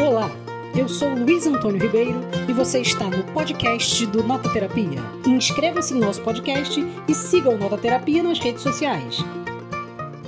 Olá, eu sou Luiz Antônio Ribeiro e você está no podcast do Nota Terapia. Inscreva-se no nosso podcast e siga o Nota Terapia nas redes sociais.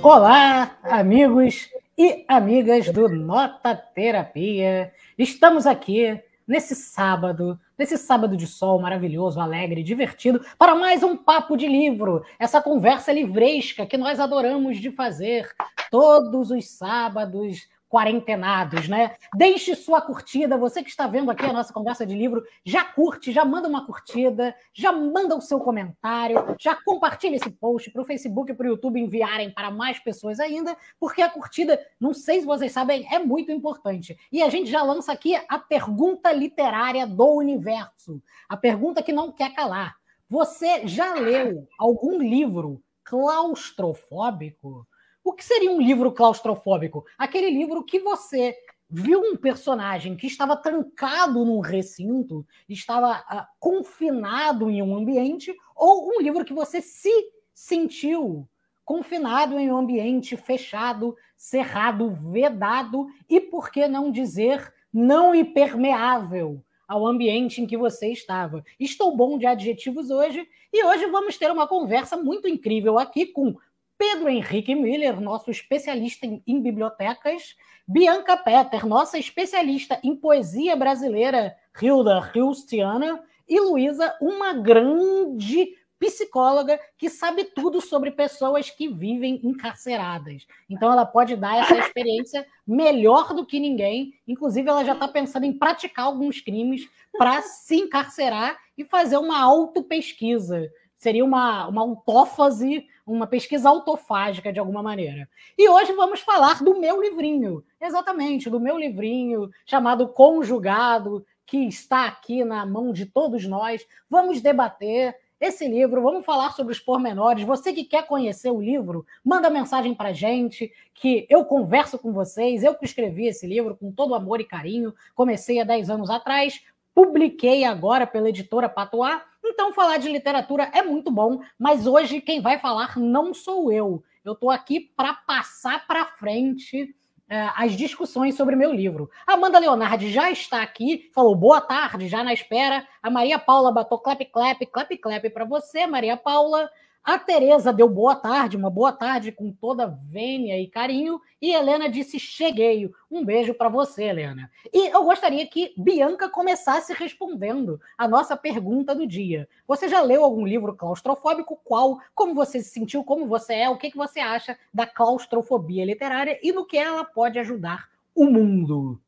Olá, amigos e amigas do Nota Terapia. Estamos aqui nesse sábado, nesse sábado de sol maravilhoso, alegre, divertido, para mais um papo de livro, essa conversa livresca que nós adoramos de fazer todos os sábados quarentenados, né? Deixe sua curtida. Você que está vendo aqui a nossa conversa de livro, já curte, já manda uma curtida, já manda o seu comentário, já compartilha esse post para o Facebook e para o YouTube enviarem para mais pessoas ainda, porque a curtida, não sei se vocês sabem, é muito importante. E a gente já lança aqui a pergunta literária do universo, a pergunta que não quer calar. Você já leu algum livro claustrofóbico? O que seria um livro claustrofóbico? Aquele livro que você viu um personagem que estava trancado num recinto, estava uh, confinado em um ambiente, ou um livro que você se sentiu confinado em um ambiente fechado, cerrado, vedado e, por que não dizer, não impermeável ao ambiente em que você estava. Estou bom de adjetivos hoje e hoje vamos ter uma conversa muito incrível aqui com Pedro Henrique Miller, nosso especialista em, em bibliotecas, Bianca Petter, nossa especialista em poesia brasileira, Hilda Hilstiana, e Luísa, uma grande psicóloga que sabe tudo sobre pessoas que vivem encarceradas. Então, ela pode dar essa experiência melhor do que ninguém. Inclusive, ela já está pensando em praticar alguns crimes para se encarcerar e fazer uma autopesquisa. Seria uma, uma autófase uma pesquisa autofágica de alguma maneira. E hoje vamos falar do meu livrinho, exatamente, do meu livrinho chamado Conjugado, que está aqui na mão de todos nós. Vamos debater esse livro, vamos falar sobre os pormenores. Você que quer conhecer o livro, manda mensagem para gente, que eu converso com vocês. Eu que escrevi esse livro com todo amor e carinho, comecei há 10 anos atrás, publiquei agora pela editora Patois então, falar de literatura é muito bom, mas hoje quem vai falar não sou eu. Eu estou aqui para passar para frente é, as discussões sobre meu livro. Amanda Leonardi já está aqui, falou boa tarde, já na espera. A Maria Paula batou clap, clap, clap, clap para você, Maria Paula. A Tereza deu boa tarde, uma boa tarde com toda vênia e carinho, e Helena disse cheguei. Um beijo para você, Helena. E eu gostaria que Bianca começasse respondendo a nossa pergunta do dia. Você já leu algum livro claustrofóbico? Qual? Como você se sentiu? Como você é? O que, que você acha da claustrofobia literária e no que ela pode ajudar o mundo?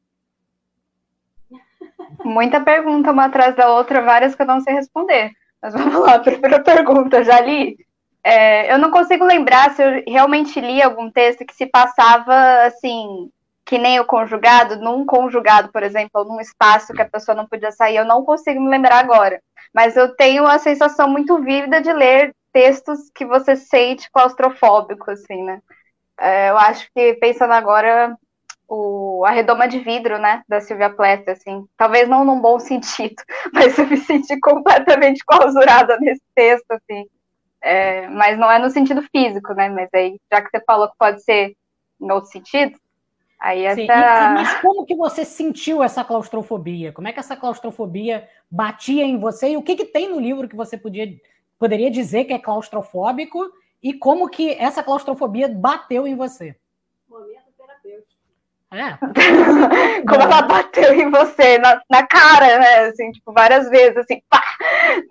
Muita pergunta uma atrás da outra, várias que eu não sei responder. Mas vamos lá, primeira pergunta, já li? É, eu não consigo lembrar se eu realmente li algum texto que se passava assim, que nem o conjugado, num conjugado, por exemplo, num espaço que a pessoa não podia sair, eu não consigo me lembrar agora. Mas eu tenho a sensação muito vívida de ler textos que você sente claustrofóbico, assim, né? É, eu acho que, pensando agora, o, a redoma de vidro, né, da Silvia Plath, assim, talvez não num bom sentido, mas eu me senti completamente clausurada nesse texto, assim, é, mas não é no sentido físico, né, mas aí, já que você falou que pode ser em outro sentido, aí essa... Sim, e, mas como que você sentiu essa claustrofobia? Como é que essa claustrofobia batia em você? E o que que tem no livro que você podia, poderia dizer que é claustrofóbico? E como que essa claustrofobia bateu em você? É. Como ela bateu em você, na, na cara, né? Assim, tipo, várias vezes, assim, pá!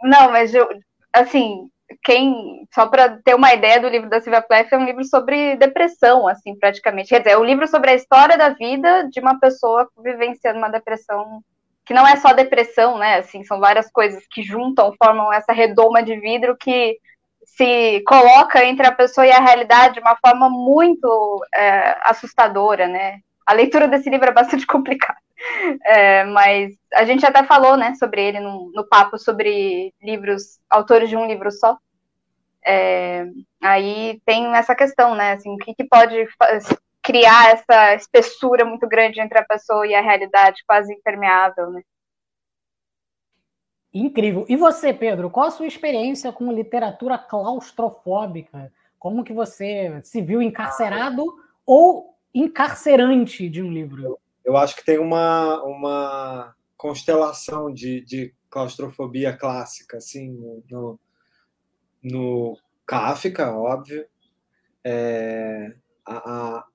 Não, mas eu, assim, quem, só para ter uma ideia do livro da Silvia Plath, é um livro sobre depressão, assim, praticamente. Quer dizer, é um livro sobre a história da vida de uma pessoa vivenciando uma depressão, que não é só depressão, né? Assim, são várias coisas que juntam, formam essa redoma de vidro que se coloca entre a pessoa e a realidade de uma forma muito é, assustadora, né? A leitura desse livro é bastante complicada. É, mas a gente até falou, né, sobre ele no, no papo sobre livros, autores de um livro só. É, aí tem essa questão, né, assim, o que, que pode criar essa espessura muito grande entre a pessoa e a realidade, quase impermeável, né? Incrível. E você, Pedro, qual a sua experiência com literatura claustrofóbica? Como que você se viu encarcerado ou encarcerante de um livro? eu acho que tem uma, uma constelação de, de claustrofobia clássica, assim, no, no Kafka, óbvio. É, a,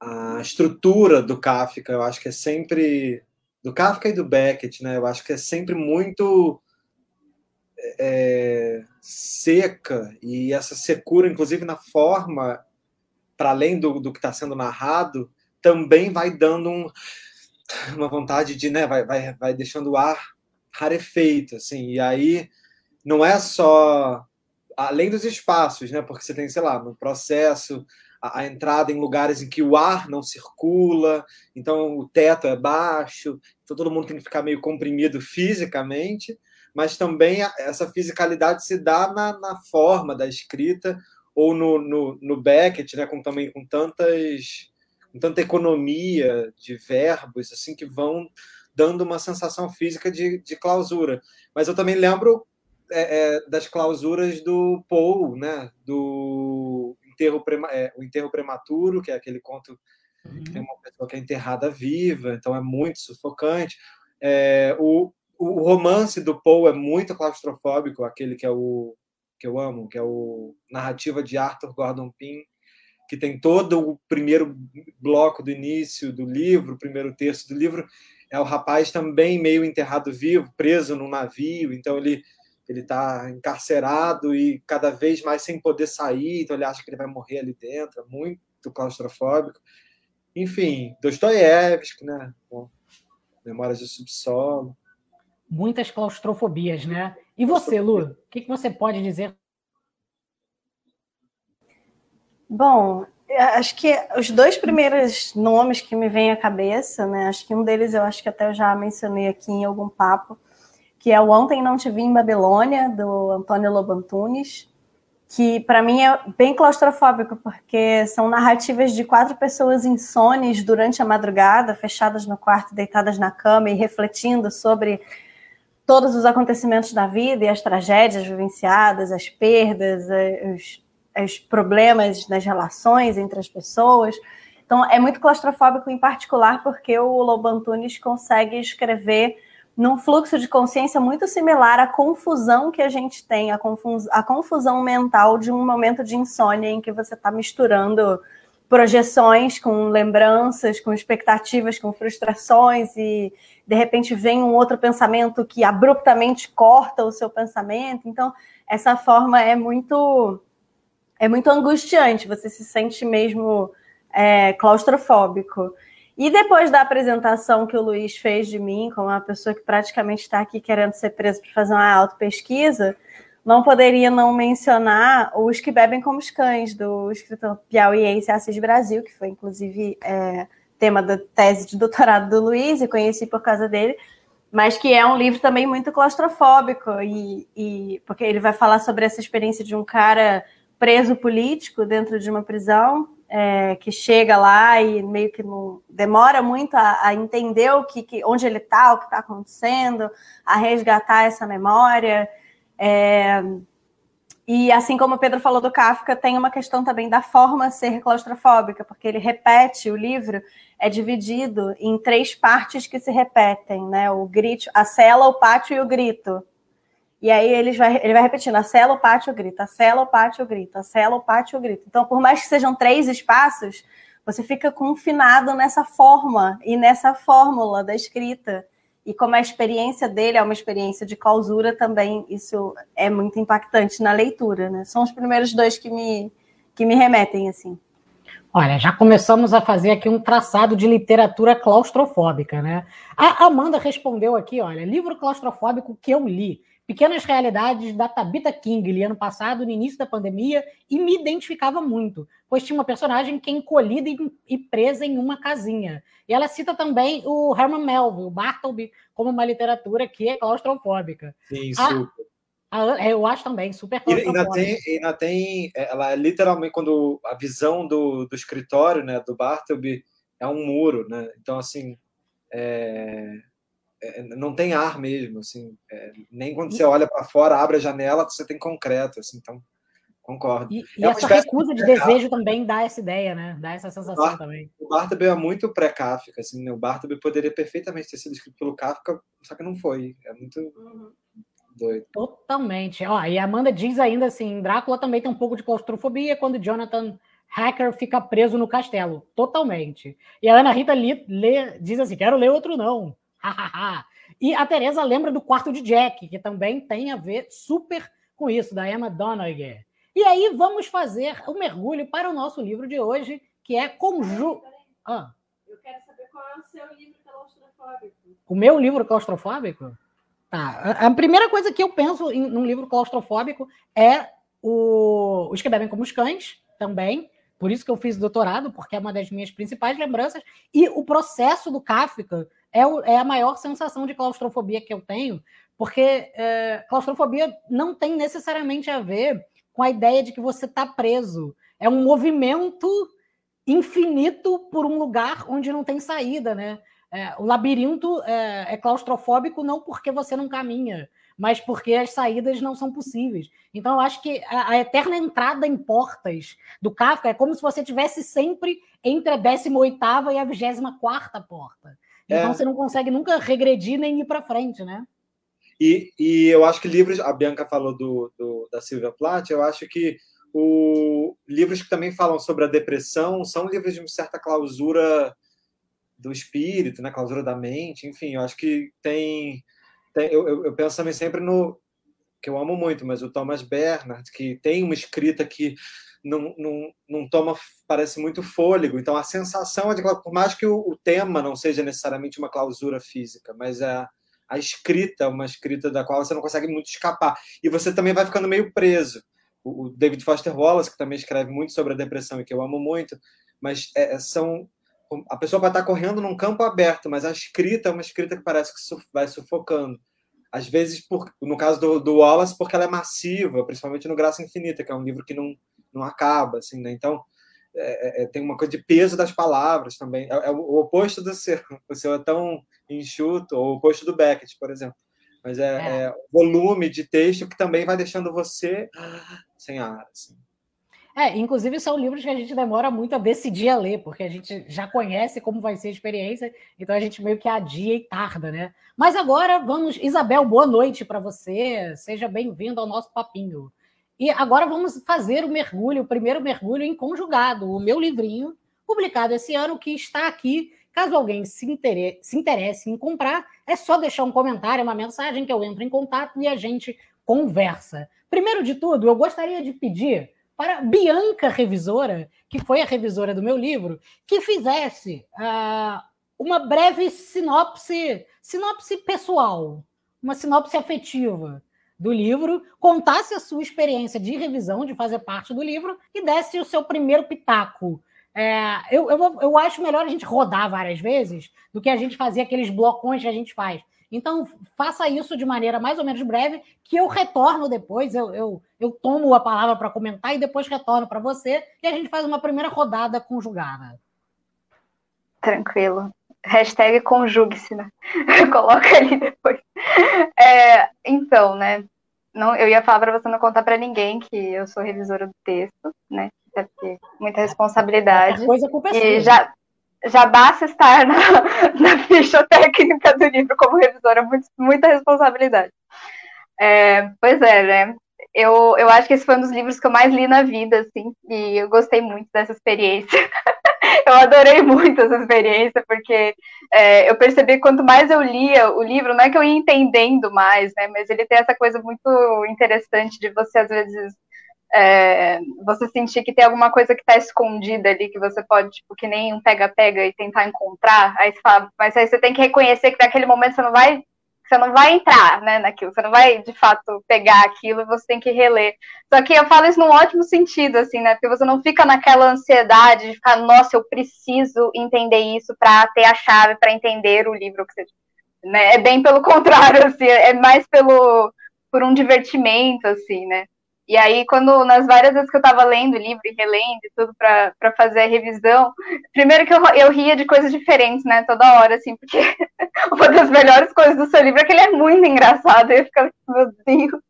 a, a estrutura do Kafka, eu acho que é sempre do Kafka e do Beckett, né? Eu acho que é sempre muito é, seca e essa secura, inclusive na forma, para além do, do que está sendo narrado, também vai dando um, uma vontade de, né? Vai, vai, vai deixando o ar rarefeito, assim. E aí não é só além dos espaços, né? Porque você tem, sei lá, no processo a, a, entrada em lugares em que o ar não circula, então o teto é baixo, então todo mundo tem que ficar meio comprimido fisicamente, mas também essa fisicalidade se dá na, na forma da escrita ou no, no, no Beckett, né, com também com tantas com tanta economia de verbos assim que vão dando uma sensação física de, de clausura. Mas eu também lembro é, é, das clausuras do Paul, né, do enterro, é, o enterro prematuro, que é aquele conto uhum. que tem uma pessoa que é enterrada viva, então é muito sufocante. É, o, o romance do Poe é muito claustrofóbico, aquele que é o que eu amo, que é o narrativa de Arthur Gordon Pym, que tem todo o primeiro bloco do início do livro, o primeiro terço do livro, é o rapaz também meio enterrado vivo, preso num navio, então ele ele está encarcerado e cada vez mais sem poder sair, então ele acha que ele vai morrer ali dentro, é muito claustrofóbico. Enfim, Dostoiévski, né? Bom, Memórias do Subsolo. Muitas claustrofobias, né? E você, Lu, o que, que você pode dizer? Bom, acho que os dois primeiros nomes que me vêm à cabeça, né? Acho que um deles eu acho que até eu já mencionei aqui em algum papo, que é o Ontem Não Te Vi em Babilônia, do Antônio Lobantunes, que para mim é bem claustrofóbico, porque são narrativas de quatro pessoas insones durante a madrugada, fechadas no quarto, deitadas na cama e refletindo sobre todos os acontecimentos da vida e as tragédias vivenciadas, as perdas, os, os problemas nas relações entre as pessoas. Então, é muito claustrofóbico, em particular, porque o Lobantunes consegue escrever num fluxo de consciência muito similar à confusão que a gente tem, a, confus a confusão mental de um momento de insônia em que você está misturando projeções com lembranças, com expectativas, com frustrações e de repente vem um outro pensamento que abruptamente corta o seu pensamento. Então, essa forma é muito é muito angustiante, você se sente mesmo é, claustrofóbico. E depois da apresentação que o Luiz fez de mim, como uma pessoa que praticamente está aqui querendo ser presa para fazer uma auto-pesquisa, não poderia não mencionar os que bebem como os cães, do escritor piauiense Assis Brasil, que foi inclusive é, tema da tese de doutorado do Luiz, e conheci por causa dele, mas que é um livro também muito claustrofóbico, e, e porque ele vai falar sobre essa experiência de um cara preso político dentro de uma prisão, é, que chega lá e meio que não demora muito a, a entender o que, que, onde ele está, o que está acontecendo, a resgatar essa memória. É, e assim como o Pedro falou do Kafka, tem uma questão também da forma ser claustrofóbica, porque ele repete o livro é dividido em três partes que se repetem, né? O grito, a cela, o pátio e o grito. E aí ele vai, ele vai repetindo, a cela, o pátio, grita, a cela, o pátio, grita, a cela, o pátio, grita. Então, por mais que sejam três espaços, você fica confinado nessa forma e nessa fórmula da escrita. E como a experiência dele é uma experiência de clausura também, isso é muito impactante na leitura, né? São os primeiros dois que me, que me remetem, assim. Olha, já começamos a fazer aqui um traçado de literatura claustrofóbica, né? A Amanda respondeu aqui, olha, livro claustrofóbico que eu li. Pequenas Realidades da Tabitha King, li ano passado, no início da pandemia, e me identificava muito, pois tinha uma personagem que é encolhida e presa em uma casinha. E ela cita também o Herman Melville, o Bartleby, como uma literatura que é claustrofóbica. Sim, super. A, eu acho também, super claustrofóbica. Ainda tem, ainda tem, ela é literalmente, quando a visão do, do escritório, né, do Bartleby, é um muro, né? Então, assim, é, é, não tem ar mesmo, assim, é, nem quando você olha para fora, abre a janela, você tem concreto, assim, então Concordo. E, e é essa recusa de, de desejo também dá essa ideia, né? Dá essa sensação o Bar também. O Bartleby é muito pré-Kafka, assim, né? O Bartleby poderia perfeitamente ter sido escrito pelo Kafka, só que não foi. É muito uhum. Doido. Totalmente. Ó, e a Amanda diz ainda assim, Drácula também tem um pouco de claustrofobia quando Jonathan Hacker fica preso no castelo. Totalmente. E a Ana Rita lê, lê, diz assim, quero ler outro não. e a Teresa lembra do quarto de Jack, que também tem a ver super com isso, da Emma Donoghue. E aí vamos fazer o um mergulho para o nosso livro de hoje, que é Conju... Ah. Eu quero saber qual é o seu livro claustrofóbico. O meu livro claustrofóbico? Tá. A primeira coisa que eu penso em num livro claustrofóbico é o Os que bebem como os cães, também. Por isso que eu fiz doutorado, porque é uma das minhas principais lembranças. E o processo do Kafka é, o, é a maior sensação de claustrofobia que eu tenho, porque é, claustrofobia não tem necessariamente a ver com a ideia de que você está preso. É um movimento infinito por um lugar onde não tem saída, né? É, o labirinto é, é, claustrofóbico não porque você não caminha, mas porque as saídas não são possíveis. Então, eu acho que a, a eterna entrada em portas do Kafka é como se você tivesse sempre entre a 18ª e a 24ª porta. Então, é. você não consegue nunca regredir nem ir para frente, né? E, e eu acho que livros, a Bianca falou do, do da Silvia Plath, eu acho que o, livros que também falam sobre a depressão são livros de uma certa clausura do espírito, né? clausura da mente, enfim, eu acho que tem. tem eu, eu, penso também sempre no. que eu amo muito, mas o Thomas Bernard, que tem uma escrita que não, não, não toma, parece muito fôlego. Então, a sensação é de, por mais que o, o tema não seja necessariamente uma clausura física, mas é a escrita, uma escrita da qual você não consegue muito escapar. E você também vai ficando meio preso. O, David Foster Wallace, que também escreve muito sobre a depressão e que eu amo muito, mas é, é são a pessoa vai estar correndo num campo aberto, mas a escrita é uma escrita que parece que vai sufocando. Às vezes, por, no caso do, do Wallace, porque ela é massiva, principalmente no Graça Infinita, que é um livro que não, não acaba, assim, né? Então, é, é, é tem uma coisa de peso das palavras também. É, é, o oposto do seu. O seu é tão enxuto, ou o oposto do Beckett, por exemplo. Mas é, é. é volume de texto que também vai deixando você sem ar. Assim. É, inclusive são livros que a gente demora muito a decidir a ler, porque a gente já conhece como vai ser a experiência, então a gente meio que adia e tarda, né? Mas agora vamos, Isabel, boa noite para você, seja bem-vindo ao nosso papinho. E agora vamos fazer o mergulho, o primeiro mergulho em conjugado, o meu livrinho, publicado esse ano, que está aqui. Caso alguém se interesse, se interesse em comprar, é só deixar um comentário, uma mensagem que eu entro em contato e a gente conversa. Primeiro de tudo, eu gostaria de pedir para Bianca Revisora, que foi a revisora do meu livro, que fizesse uh, uma breve sinopse, sinopse pessoal, uma sinopse afetiva do livro, contasse a sua experiência de revisão, de fazer parte do livro, e desse o seu primeiro pitaco. É, eu, eu, eu acho melhor a gente rodar várias vezes do que a gente fazer aqueles blocões que a gente faz. Então, faça isso de maneira mais ou menos breve, que eu retorno depois, eu, eu, eu tomo a palavra para comentar e depois retorno para você, e a gente faz uma primeira rodada conjugada. Tranquilo. Hashtag conjugue-se, né? Coloca ali depois. É, então, né? Não, eu ia falar para você não contar para ninguém que eu sou revisora do texto, né? Até porque muita responsabilidade. Coisa com e já, já basta estar na, na ficha técnica do livro como revisora, muito, muita responsabilidade. É, pois é, né? Eu, eu acho que esse foi um dos livros que eu mais li na vida, assim, e eu gostei muito dessa experiência. eu adorei muito essa experiência, porque é, eu percebi que quanto mais eu lia o livro, não é que eu ia entendendo mais, né? Mas ele tem essa coisa muito interessante de você, às vezes, é, você sentir que tem alguma coisa que está escondida ali, que você pode, tipo, que nem um pega-pega e tentar encontrar, aí você fala, mas aí você tem que reconhecer que naquele momento você não vai você não vai entrar né, naquilo, você não vai de fato pegar aquilo, você tem que reler. Só que eu falo isso num ótimo sentido, assim, né? Porque você não fica naquela ansiedade de ficar, nossa, eu preciso entender isso para ter a chave para entender o livro que você. Né? É bem pelo contrário, assim, é mais pelo por um divertimento, assim, né? E aí, quando nas várias vezes que eu estava lendo o livro e relendo e tudo para fazer a revisão, primeiro que eu, eu ria de coisas diferentes, né, toda hora, assim, porque uma das melhores coisas do seu livro é que ele é muito engraçado. Eu ficava, meu Deus,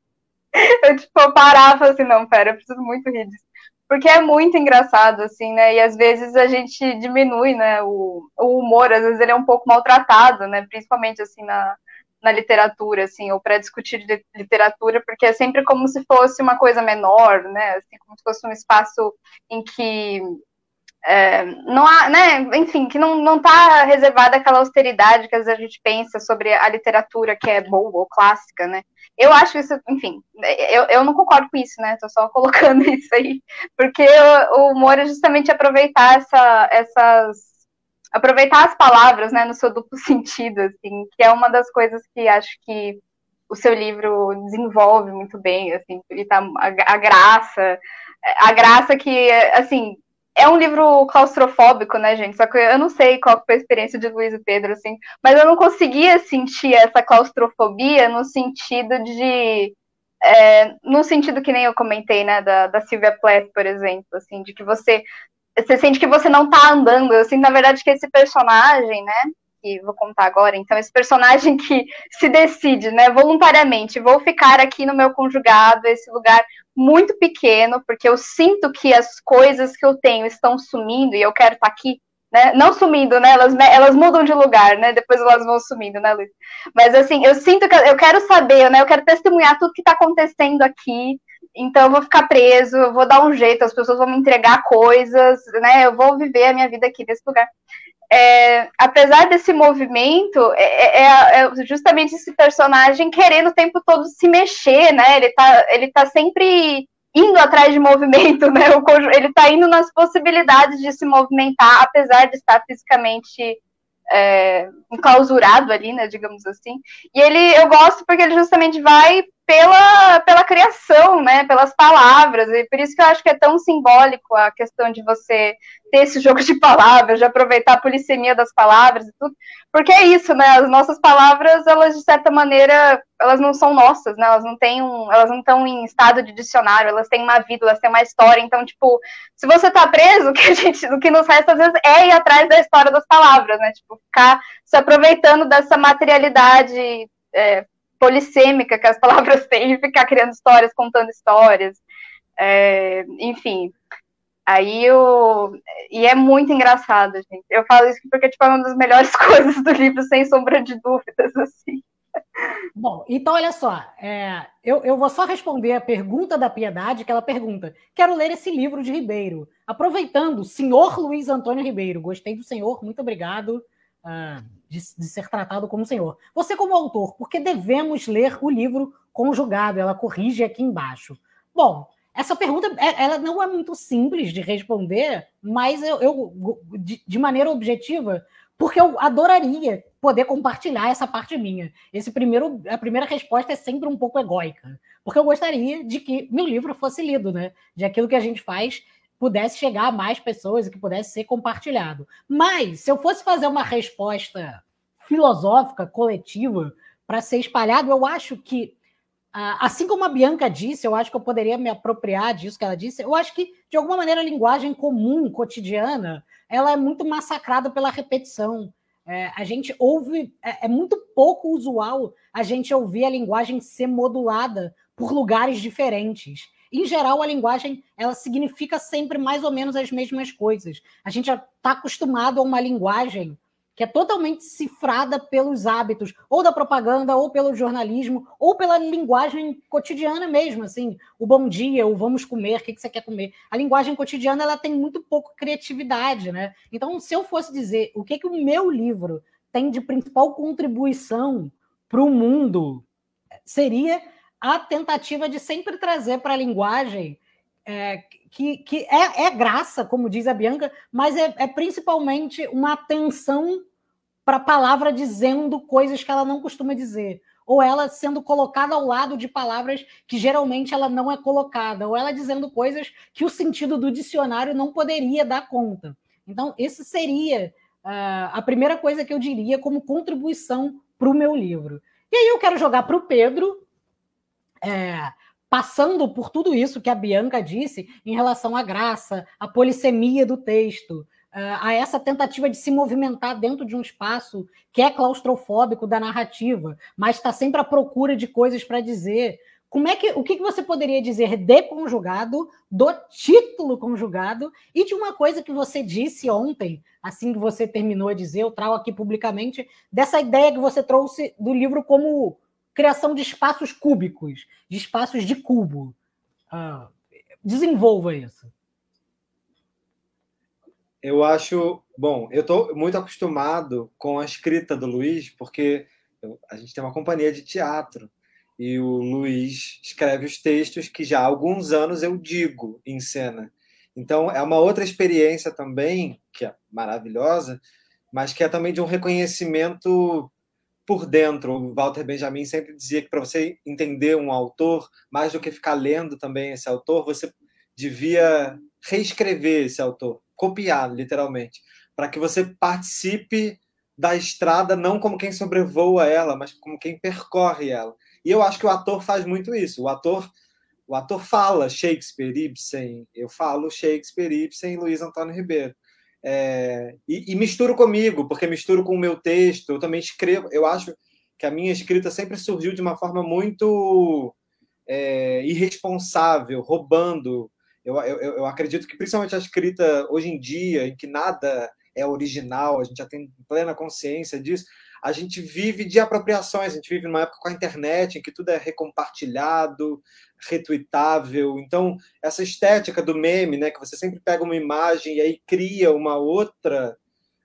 eu, tipo, parar e falar assim, não, pera, eu preciso muito rir disso. Porque é muito engraçado, assim, né? E às vezes a gente diminui, né? O, o humor, às vezes ele é um pouco maltratado, né? Principalmente, assim, na, na literatura, assim, ou para discutir literatura, porque é sempre como se fosse uma coisa menor, né? Assim, como se fosse um espaço em que é, não há, né, enfim, que não, não tá reservada aquela austeridade que às vezes a gente pensa sobre a literatura que é boa ou clássica, né? Eu acho isso, enfim, eu, eu não concordo com isso, né? Tô só colocando isso aí, porque o, o humor é justamente aproveitar essa, essas aproveitar as palavras, né, no seu duplo sentido, assim, que é uma das coisas que acho que o seu livro desenvolve muito bem, assim, ele tá a, a graça, a graça que, assim, é um livro claustrofóbico, né, gente? Só que eu não sei qual foi a experiência de Luiz e Pedro, assim, mas eu não conseguia sentir essa claustrofobia no sentido de. É, no sentido que nem eu comentei, né, da, da Sylvia Plath, por exemplo, assim, de que você. Você sente que você não tá andando. Eu sinto, na verdade, que esse personagem, né, que vou contar agora, então, esse personagem que se decide, né, voluntariamente, vou ficar aqui no meu conjugado, esse lugar muito pequeno, porque eu sinto que as coisas que eu tenho estão sumindo e eu quero estar aqui, né? Não sumindo, né? Elas, elas mudam de lugar, né? Depois elas vão sumindo, né, Luiz? Mas assim, eu sinto que eu quero saber, né? Eu quero testemunhar tudo que está acontecendo aqui. Então eu vou ficar preso, eu vou dar um jeito, as pessoas vão me entregar coisas, né? Eu vou viver a minha vida aqui nesse lugar é, apesar desse movimento, é, é, é, justamente esse personagem querendo o tempo todo se mexer, né? Ele tá, ele tá sempre indo atrás de movimento, né? Ele tá indo nas possibilidades de se movimentar, apesar de estar fisicamente é, enclausurado ali, né? Digamos assim. E ele, eu gosto porque ele justamente vai pela, pela criação, né, pelas palavras, e por isso que eu acho que é tão simbólico a questão de você ter esse jogo de palavras, de aproveitar a polissemia das palavras e tudo, porque é isso, né, as nossas palavras, elas de certa maneira, elas não são nossas, né, elas não têm um, elas não estão em estado de dicionário, elas têm uma vida, elas têm uma história, então, tipo, se você tá preso, o que a gente, o que nos resta às vezes é ir atrás da história das palavras, né, tipo, ficar se aproveitando dessa materialidade é, polissêmica que as palavras têm ficar criando histórias, contando histórias. É, enfim. Aí eu. E é muito engraçado, gente. Eu falo isso porque tipo, é uma das melhores coisas do livro, sem sombra de dúvidas, assim. Bom, então olha só, é, eu, eu vou só responder a pergunta da Piedade, que ela pergunta: quero ler esse livro de Ribeiro. Aproveitando, senhor Luiz Antônio Ribeiro, gostei do senhor, muito obrigado. Uh, de, de, ser tratado como senhor. Você, como autor, por que devemos ler o livro conjugado? Ela corrige aqui embaixo. Bom, essa pergunta é, ela não é muito simples de responder, mas eu, eu de, de, maneira objetiva, porque eu adoraria poder compartilhar essa parte minha. Esse primeiro, a primeira resposta é sempre um pouco egóica, porque eu gostaria de que meu livro fosse lido, né? De aquilo que a gente faz pudesse chegar a mais pessoas e que pudesse ser compartilhado. Mas, se eu fosse fazer uma resposta filosófica, coletiva, para ser espalhado, eu acho que, assim como a Bianca disse, eu acho que eu poderia me apropriar disso que ela disse, eu acho que, de alguma maneira, a linguagem comum, cotidiana, ela é muito massacrada pela repetição. É, a gente ouve, é, é muito pouco usual a gente ouvir a linguagem ser modulada por lugares diferentes. Em geral, a linguagem ela significa sempre mais ou menos as mesmas coisas. A gente já está acostumado a uma linguagem que é totalmente cifrada pelos hábitos, ou da propaganda, ou pelo jornalismo, ou pela linguagem cotidiana mesmo, assim, o bom dia, o vamos comer, o que, que você quer comer. A linguagem cotidiana ela tem muito pouco criatividade, né? Então, se eu fosse dizer o que, que o meu livro tem de principal contribuição para o mundo, seria a tentativa de sempre trazer para a linguagem é, que, que é, é, graça, como diz a Bianca, mas é, é principalmente uma atenção para a palavra dizendo coisas que ela não costuma dizer, ou ela sendo colocada ao lado de palavras que geralmente ela não é colocada, ou ela dizendo coisas que o sentido do dicionário não poderia dar conta. Então, esse seria uh, a primeira coisa que eu diria como contribuição para o meu livro. E aí eu quero jogar para o Pedro, é, passando por tudo isso que a Bianca disse em relação à graça, à polissemia do texto, a essa tentativa de se movimentar dentro de um espaço que é claustrofóbico da narrativa, mas está sempre à procura de coisas para dizer. como é que o que você poderia dizer de conjugado, do título conjugado e de uma coisa que você disse ontem, assim que você terminou de dizer, eu trago aqui publicamente, dessa ideia que você trouxe do livro como criação de espaços cúbicos, de espaços de cubo. Ah, desenvolva isso. Eu acho, bom, eu estou muito acostumado com a escrita do Luiz, porque a gente tem uma companhia de teatro e o Luiz escreve os textos que já há alguns anos eu digo em cena. Então é uma outra experiência também, que é maravilhosa, mas que é também de um reconhecimento por dentro. O Walter Benjamin sempre dizia que para você entender um autor, mais do que ficar lendo também esse autor, você devia reescrever esse autor, copiar literalmente, para que você participe da estrada não como quem sobrevoa ela, mas como quem percorre ela. E eu acho que o ator faz muito isso. O ator, o ator fala Shakespeare, Ibsen, eu falo Shakespeare, Ibsen Luiz Antônio Ribeiro. É, e, e, misturo comigo, porque misturo com o meu texto, eu também escrevo. Eu acho que a minha escrita sempre surgiu de uma forma muito é, irresponsável, roubando. Eu, eu, eu acredito que, principalmente a escrita hoje em dia, em que nada é original, a gente já tem plena consciência disso, a gente vive de apropriações, a gente vive numa época com a internet em que tudo é recompartilhado, retweetável. Então, essa estética do meme, né, que você sempre pega uma imagem e aí cria uma outra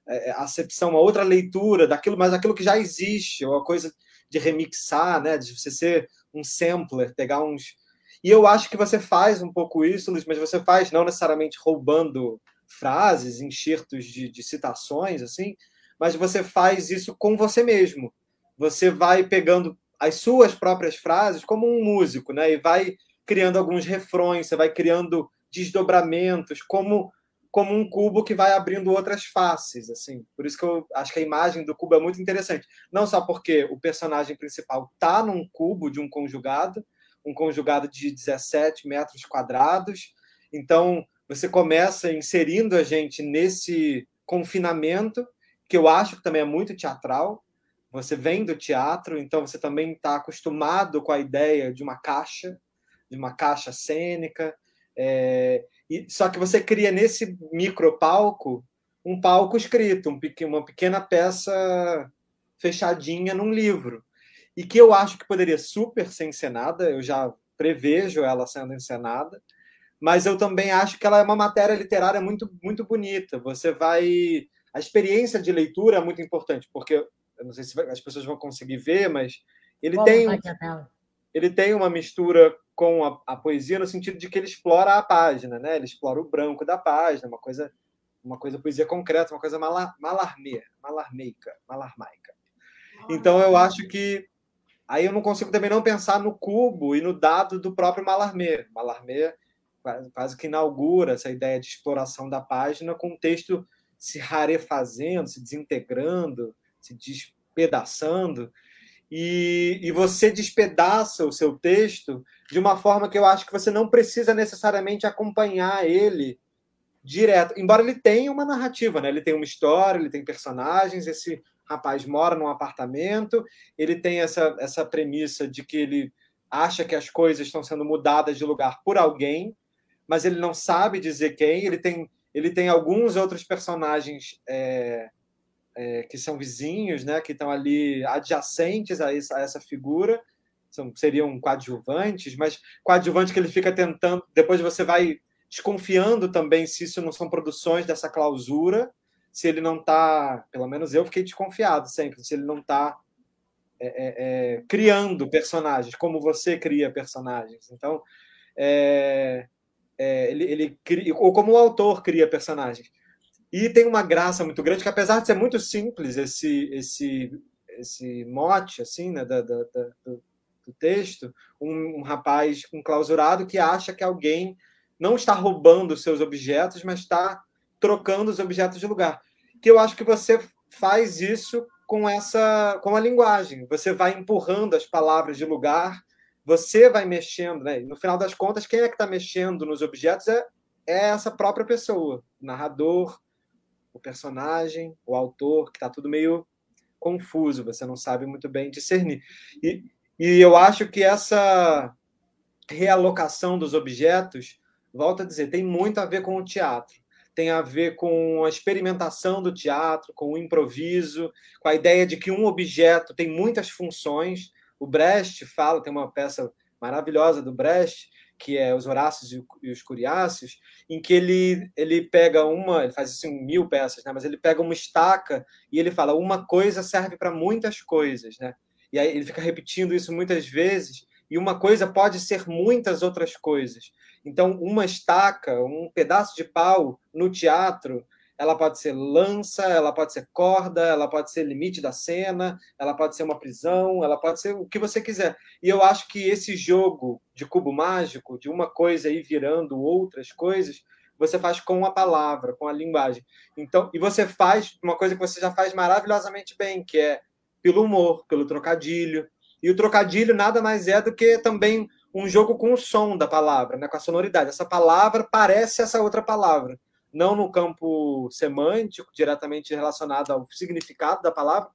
é, é acepção, uma outra leitura daquilo, mas aquilo que já existe, ou a coisa de remixar, né, de você ser um sampler, pegar uns. E eu acho que você faz um pouco isso, Luiz, mas você faz não necessariamente roubando frases, enxertos de, de citações, assim, mas você faz isso com você mesmo. Você vai pegando as suas próprias frases como um músico, né? E vai criando alguns refrões, você vai criando desdobramentos, como como um cubo que vai abrindo outras faces, assim. Por isso que eu acho que a imagem do cubo é muito interessante. Não só porque o personagem principal tá num cubo de um conjugado, um conjugado de 17 metros quadrados. Então, você começa inserindo a gente nesse confinamento que eu acho que também é muito teatral. Você vem do teatro, então você também está acostumado com a ideia de uma caixa, de uma caixa cênica. É, e, só que você cria nesse micropalco um palco escrito, um, uma pequena peça fechadinha num livro. E que eu acho que poderia super ser encenada, eu já prevejo ela sendo encenada, mas eu também acho que ela é uma matéria literária muito, muito bonita. Você vai a experiência de leitura é muito importante, porque eu não sei se as pessoas vão conseguir ver, mas ele tem ele tem uma mistura com a, a, poesia no sentido de que ele explora a página, né? Ele explora o branco da página, uma coisa uma coisa poesia concreta, uma coisa malar, malarmeia, malarmeica, malarmaica. Então eu acho que aí eu não consigo também não pensar no cubo e no dado do próprio Mallarmé. Mallarmé quase que inaugura essa ideia de exploração da página com um texto se rarefazendo, se desintegrando, se despedaçando. E, e você despedaça o seu texto de uma forma que eu acho que você não precisa necessariamente acompanhar ele direto. Embora ele tenha uma narrativa, né? ele tem uma história, ele tem personagens. Esse rapaz mora num apartamento, ele tem essa, essa premissa de que ele acha que as coisas estão sendo mudadas de lugar por alguém, mas ele não sabe dizer quem. Ele tem ele tem alguns outros personagens é, é, que são vizinhos, né, que estão ali adjacentes a essa, a essa figura, são, seriam coadjuvantes, mas coadjuvante que ele fica tentando. Depois você vai desconfiando também se isso não são produções dessa clausura, se ele não está, pelo menos eu fiquei desconfiado sempre, se ele não está é, é, é, criando personagens, como você cria personagens. Então, é, é, ele, ele cria, ou como o autor cria personagens. E tem uma graça muito grande que, apesar de ser muito simples esse esse esse mote assim, né, da, da, da do, do, texto, um, um rapaz clausurado que acha que alguém não está roubando seus objetos, mas está trocando os objetos de lugar. Que eu acho que você faz isso com essa com a linguagem. Você vai empurrando as palavras de lugar você vai mexendo, né? no final das contas, quem é que está mexendo nos objetos é, é essa própria pessoa, o narrador, o personagem, o autor, que está tudo meio confuso, você não sabe muito bem discernir. E, e eu acho que essa realocação dos objetos, volto a dizer, tem muito a ver com o teatro. Tem a ver com a experimentação do teatro, com o improviso, com a ideia de que um objeto tem muitas funções. O Brecht fala, tem uma peça maravilhosa do Brecht, que é os Horácios e os Curiáceos, em que ele, ele pega uma, ele faz assim mil peças, né? mas ele pega uma estaca e ele fala uma coisa serve para muitas coisas, né? E aí ele fica repetindo isso muitas vezes e uma coisa pode ser muitas outras coisas. Então, uma estaca, um pedaço de pau no teatro, ela pode ser lança, ela pode ser corda, ela pode ser limite da cena, ela pode ser uma prisão, ela pode ser o que você quiser. E eu acho que esse jogo de cubo mágico, de uma coisa aí virando outras coisas, você faz com a palavra, com a linguagem. Então, e você faz uma coisa que você já faz maravilhosamente bem, que é pelo humor, pelo trocadilho. E o trocadilho nada mais é do que também um jogo com o som da palavra, né, com a sonoridade. Essa palavra parece essa outra palavra, não no campo semântico, diretamente relacionado ao significado da palavra,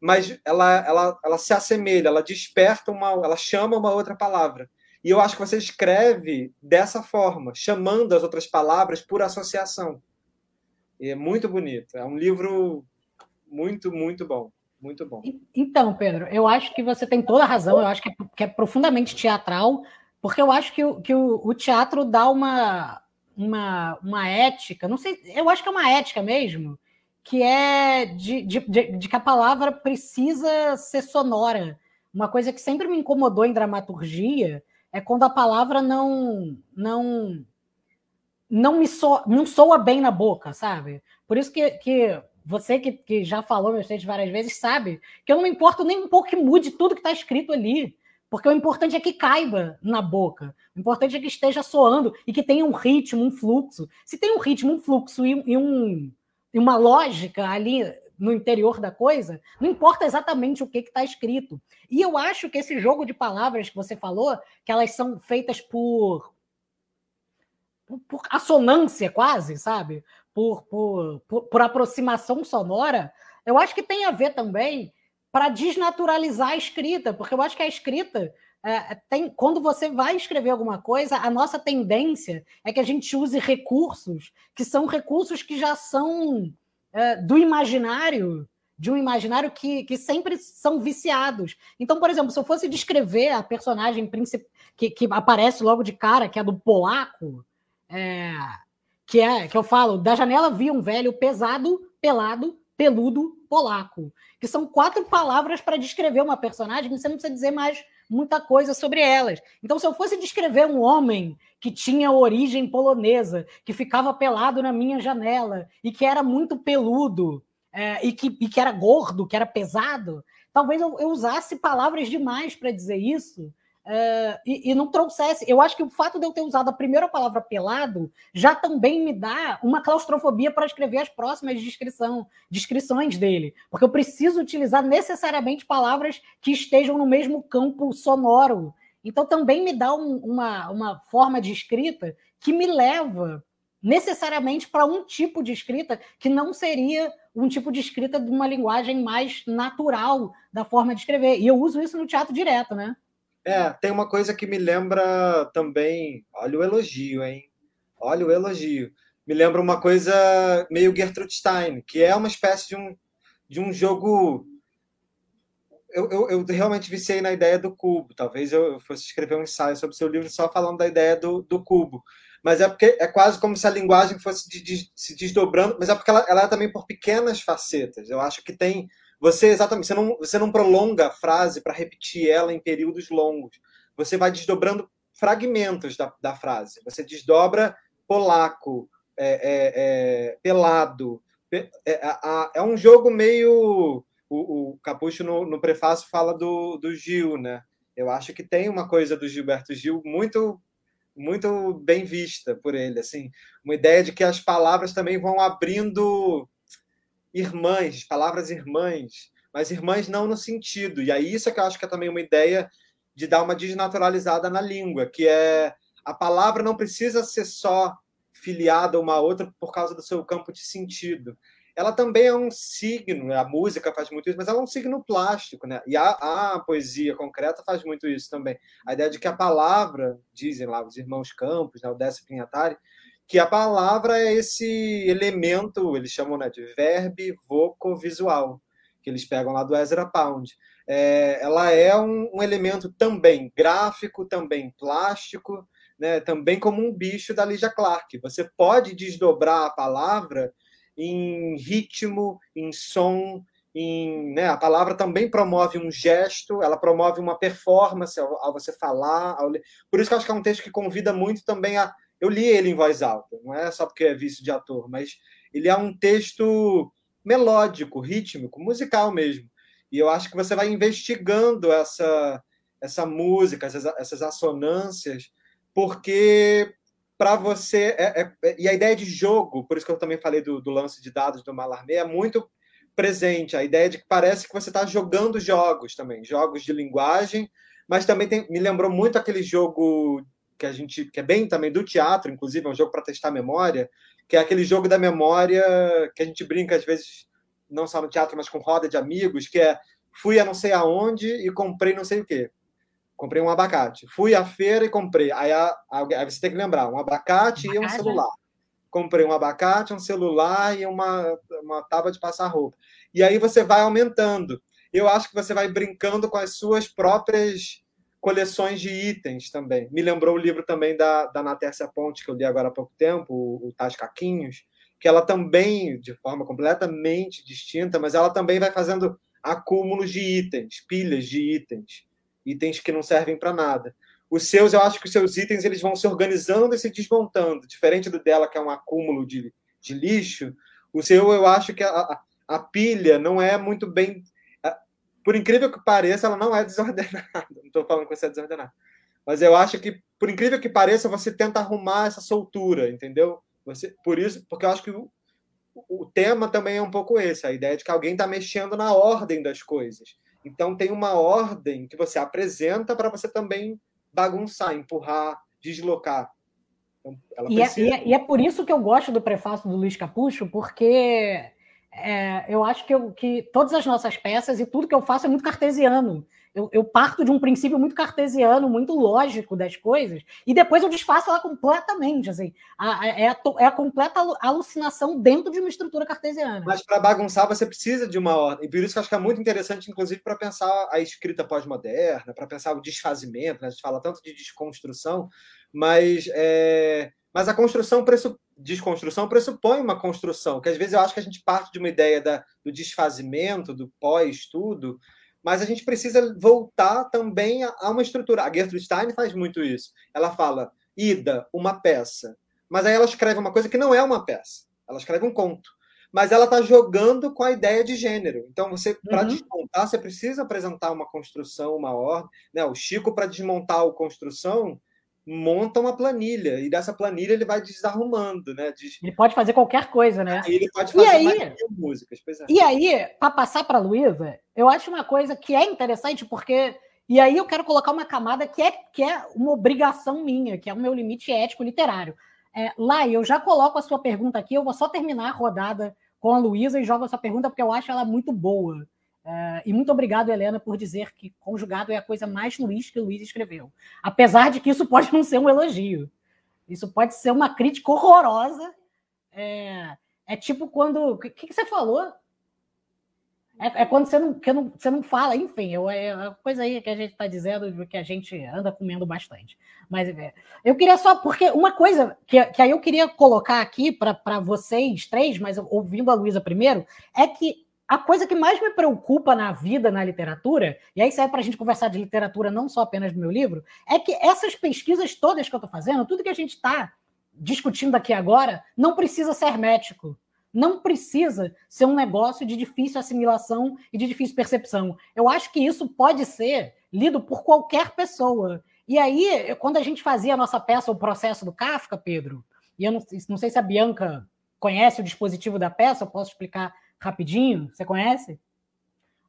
mas ela, ela, ela se assemelha, ela desperta uma, ela chama uma outra palavra. E eu acho que você escreve dessa forma, chamando as outras palavras por associação. E é muito bonito. É um livro muito, muito bom. Muito bom. Então, Pedro, eu acho que você tem toda a razão. Eu acho que é, que é profundamente teatral, porque eu acho que, o, que o, o, teatro dá uma, uma, uma ética, não sei, eu acho que é uma ética mesmo, que é de, de, de, que a palavra precisa ser sonora. Uma coisa que sempre me incomodou em dramaturgia é quando a palavra não não não me so, não soa bem na boca, sabe? Por isso que, que você que, que já falou meu texto várias vezes sabe que eu não me importo nem um pouco que mude tudo que está escrito ali. Porque o importante é que caiba na boca. O importante é que esteja soando e que tenha um ritmo, um fluxo. Se tem um ritmo, um fluxo e, e, um, e uma lógica ali no interior da coisa, não importa exatamente o que está escrito. E eu acho que esse jogo de palavras que você falou, que elas são feitas por, por, assonância quase, sabe? por, por, por, por aproximação sonora, eu acho que tem a ver também para desnaturalizar a escrita, porque eu acho que a escrita é, tem, quando você vai escrever alguma coisa, a nossa tendência é que a gente use recursos que são recursos que já são é, do imaginário, de um imaginário que, que sempre são viciados. Então, por exemplo, se eu fosse descrever a personagem que, que aparece logo de cara, que é do polaco, é, que é que eu falo, da janela via um velho pesado, pelado, peludo, polaco, que são quatro palavras para descrever uma personagem, você não precisa dizer mais muita coisa sobre elas. Então, se eu fosse descrever um homem que tinha origem polonesa, que ficava pelado na minha janela e que era muito peludo é, e, que, e que era gordo, que era pesado, talvez eu, eu usasse palavras demais para dizer isso E, e, não trouxesse. Eu acho que o fato de eu ter usado a primeira palavra pelado já também me dá uma claustrofobia para escrever as próximas descrição, descrições dele. Porque eu preciso utilizar necessariamente palavras que estejam no mesmo campo sonoro. Então também me dá um, uma, uma forma de escrita que me leva necessariamente para um tipo de escrita que não seria um tipo de escrita de uma linguagem mais natural da forma de escrever. E eu uso isso no teatro direto, né? É, tem uma coisa que me lembra também. Olha o elogio, hein? Olha o elogio. Me lembra uma coisa meio Gertrude Stein, que é uma espécie de um, de um jogo. Eu, eu, eu realmente viciei na ideia do cubo. Talvez eu fosse escrever um ensaio sobre seu livro só falando da ideia do, do cubo. Mas é porque é quase como se a linguagem fosse de, de, se desdobrando, mas é porque ela, ela é também por pequenas facetas. Eu acho que tem você exatamente, você não, você não prolonga a frase para repetir ela em períodos longos. Você vai desdobrando fragmentos da, da frase. Você desdobra polaco, é, é, é, pelado. É, é, um jogo meio. O, o Capucho no, no prefácio fala do, do Gil, né? Eu acho que tem uma coisa do Gilberto Gil muito muito bem vista por ele, assim, uma ideia de que as palavras também vão abrindo irmãs, palavras irmãs, mas irmãs não no sentido. E aí isso é que eu acho que é também uma ideia de dar uma desnaturalizada na língua, que é a palavra não precisa ser só filiada uma a outra por causa do seu campo de sentido. ela também é um signo, a música faz muito isso, mas ela é um signo plástico, né? E a, a poesia concreta faz muito isso também. A ideia de que a palavra, dizem lá os irmãos Campos, né, o Décio Pinhatari, que a palavra é esse elemento, eles chamam né, de verbo vocovisual, que eles pegam lá do Ezra Pound. É, ela é um, um elemento também gráfico, também plástico, né, também como um bicho da Lydia Clark. Você pode desdobrar a palavra em ritmo, em som, em, né, a palavra também promove um gesto, ela promove uma performance ao, ao você falar. Ao Por isso que eu acho que é um texto que convida muito também a. Eu li ele em voz alta, não é só porque é vício de ator, mas ele é um texto melódico, rítmico, musical mesmo. E eu acho que você vai investigando essa, essa música, essas, essas assonâncias, porque para você. É, é, é, e a ideia de jogo, por isso que eu também falei do, do lance de dados do Malarmé, é muito presente. A ideia de que parece que você está jogando jogos também, jogos de linguagem, mas também tem, me lembrou muito aquele jogo que a gente que é bem também do teatro, inclusive é um jogo para testar memória, que é aquele jogo da memória que a gente brinca às vezes não só no teatro, mas com roda de amigos, que é fui a não sei aonde e comprei não sei o quê comprei um abacate. Fui à feira e comprei. Aí, a, a, aí você tem que lembrar, um abacate, abacate e um celular. Comprei um abacate, um celular e uma, uma tábua de passar roupa. E aí você vai aumentando. Eu acho que você vai brincando com as suas próprias coleções de itens também. Me lembrou o livro também da, da Natércia Ponte, que eu li agora há pouco tempo, o, o Tais Caquinhos, que ela também, de forma completamente distinta, mas ela também vai fazendo acúmulos de itens, pilhas de itens itens que não servem para nada. Os seus, eu acho que os seus itens eles vão se organizando e se desmontando, diferente do dela, que é um acúmulo de, de lixo. O seu, eu acho que a, a, a pilha não é muito bem. Por incrível que pareça, ela não é desordenada. Não estou falando que você é desordenada. Mas eu acho que, por incrível que pareça, você tenta arrumar essa soltura, entendeu? Você, por isso, porque eu acho que o, o tema também é um pouco esse, a ideia de que alguém está mexendo na ordem das coisas. Então, tem uma ordem que você apresenta para você também bagunçar, empurrar, deslocar. Então, e, é, e, é, e, é, por isso que eu gosto do prefácio do Luiz Capucho, porque é, eu acho que, eu, que todas as nossas peças e tudo que eu faço é muito cartesiano eu, eu, parto de um princípio muito cartesiano, muito lógico das coisas, e depois eu desfaço ela completamente. Assim, a, a, é, a, é a completa alucinação dentro de uma estrutura cartesiana. Mas para bagunçar, você precisa de uma ordem. Por isso que eu acho que é muito interessante, inclusive, para pensar a escrita pós-moderna, para pensar o desfazimento. Né? A gente fala tanto de desconstrução, mas. É... Mas a construção pressup... desconstrução pressupõe uma construção, que às vezes eu acho que a gente parte de uma ideia da, do desfazimento, do pós-tudo, mas a gente precisa voltar também a, uma estrutura. A Gertrude Stein faz muito isso. Ela fala, ida, uma peça. Mas aí ela escreve uma coisa que não é uma peça. Ela escreve um conto. Mas ela está jogando com a ideia de gênero. Então, você, para uhum. desmontar, você precisa apresentar uma construção, uma ordem. Né? O Chico, para desmontar a construção, monta uma planilha e dessa planilha ele vai desarrumando, né? Des... Ele pode fazer qualquer coisa, né? Aí ele pode fazer e aí, músicas. É. E aí, para passar para a Luísa, eu acho uma coisa que é interessante porque e aí eu quero colocar uma camada que é que é uma obrigação minha, que é o meu limite ético literário. É, lá, eu já coloco a sua pergunta aqui, eu vou só terminar a rodada com a Luísa e jogo essa pergunta porque eu acho ela muito boa. Uh, e muito obrigado, Helena, por dizer que conjugado é a coisa mais Luiz que Luiz escreveu. Apesar de que isso pode não ser um elogio. Isso pode ser uma crítica horrorosa. É, é tipo quando. O que, que, você falou? É, é quando você não, que não, você não fala, enfim, eu, é a coisa aí que a gente está dizendo que a gente anda comendo bastante. Mas é, eu queria só, porque uma coisa que, que aí eu queria colocar aqui para vocês três, mas ouvindo a Luísa primeiro, é que a coisa que mais me preocupa na vida, na literatura, e aí serve para a gente conversar de literatura não só apenas do meu livro, é que essas pesquisas todas que eu estou fazendo, tudo que a gente está discutindo aqui agora, não precisa ser hermético. Não precisa ser um negócio de difícil assimilação e de difícil percepção. Eu acho que isso pode ser lido por qualquer pessoa. E aí, quando a gente fazia a nossa peça, o processo do Kafka, Pedro, e eu não, não sei se a Bianca conhece o dispositivo da peça, eu posso explicar rapidinho? Você conhece?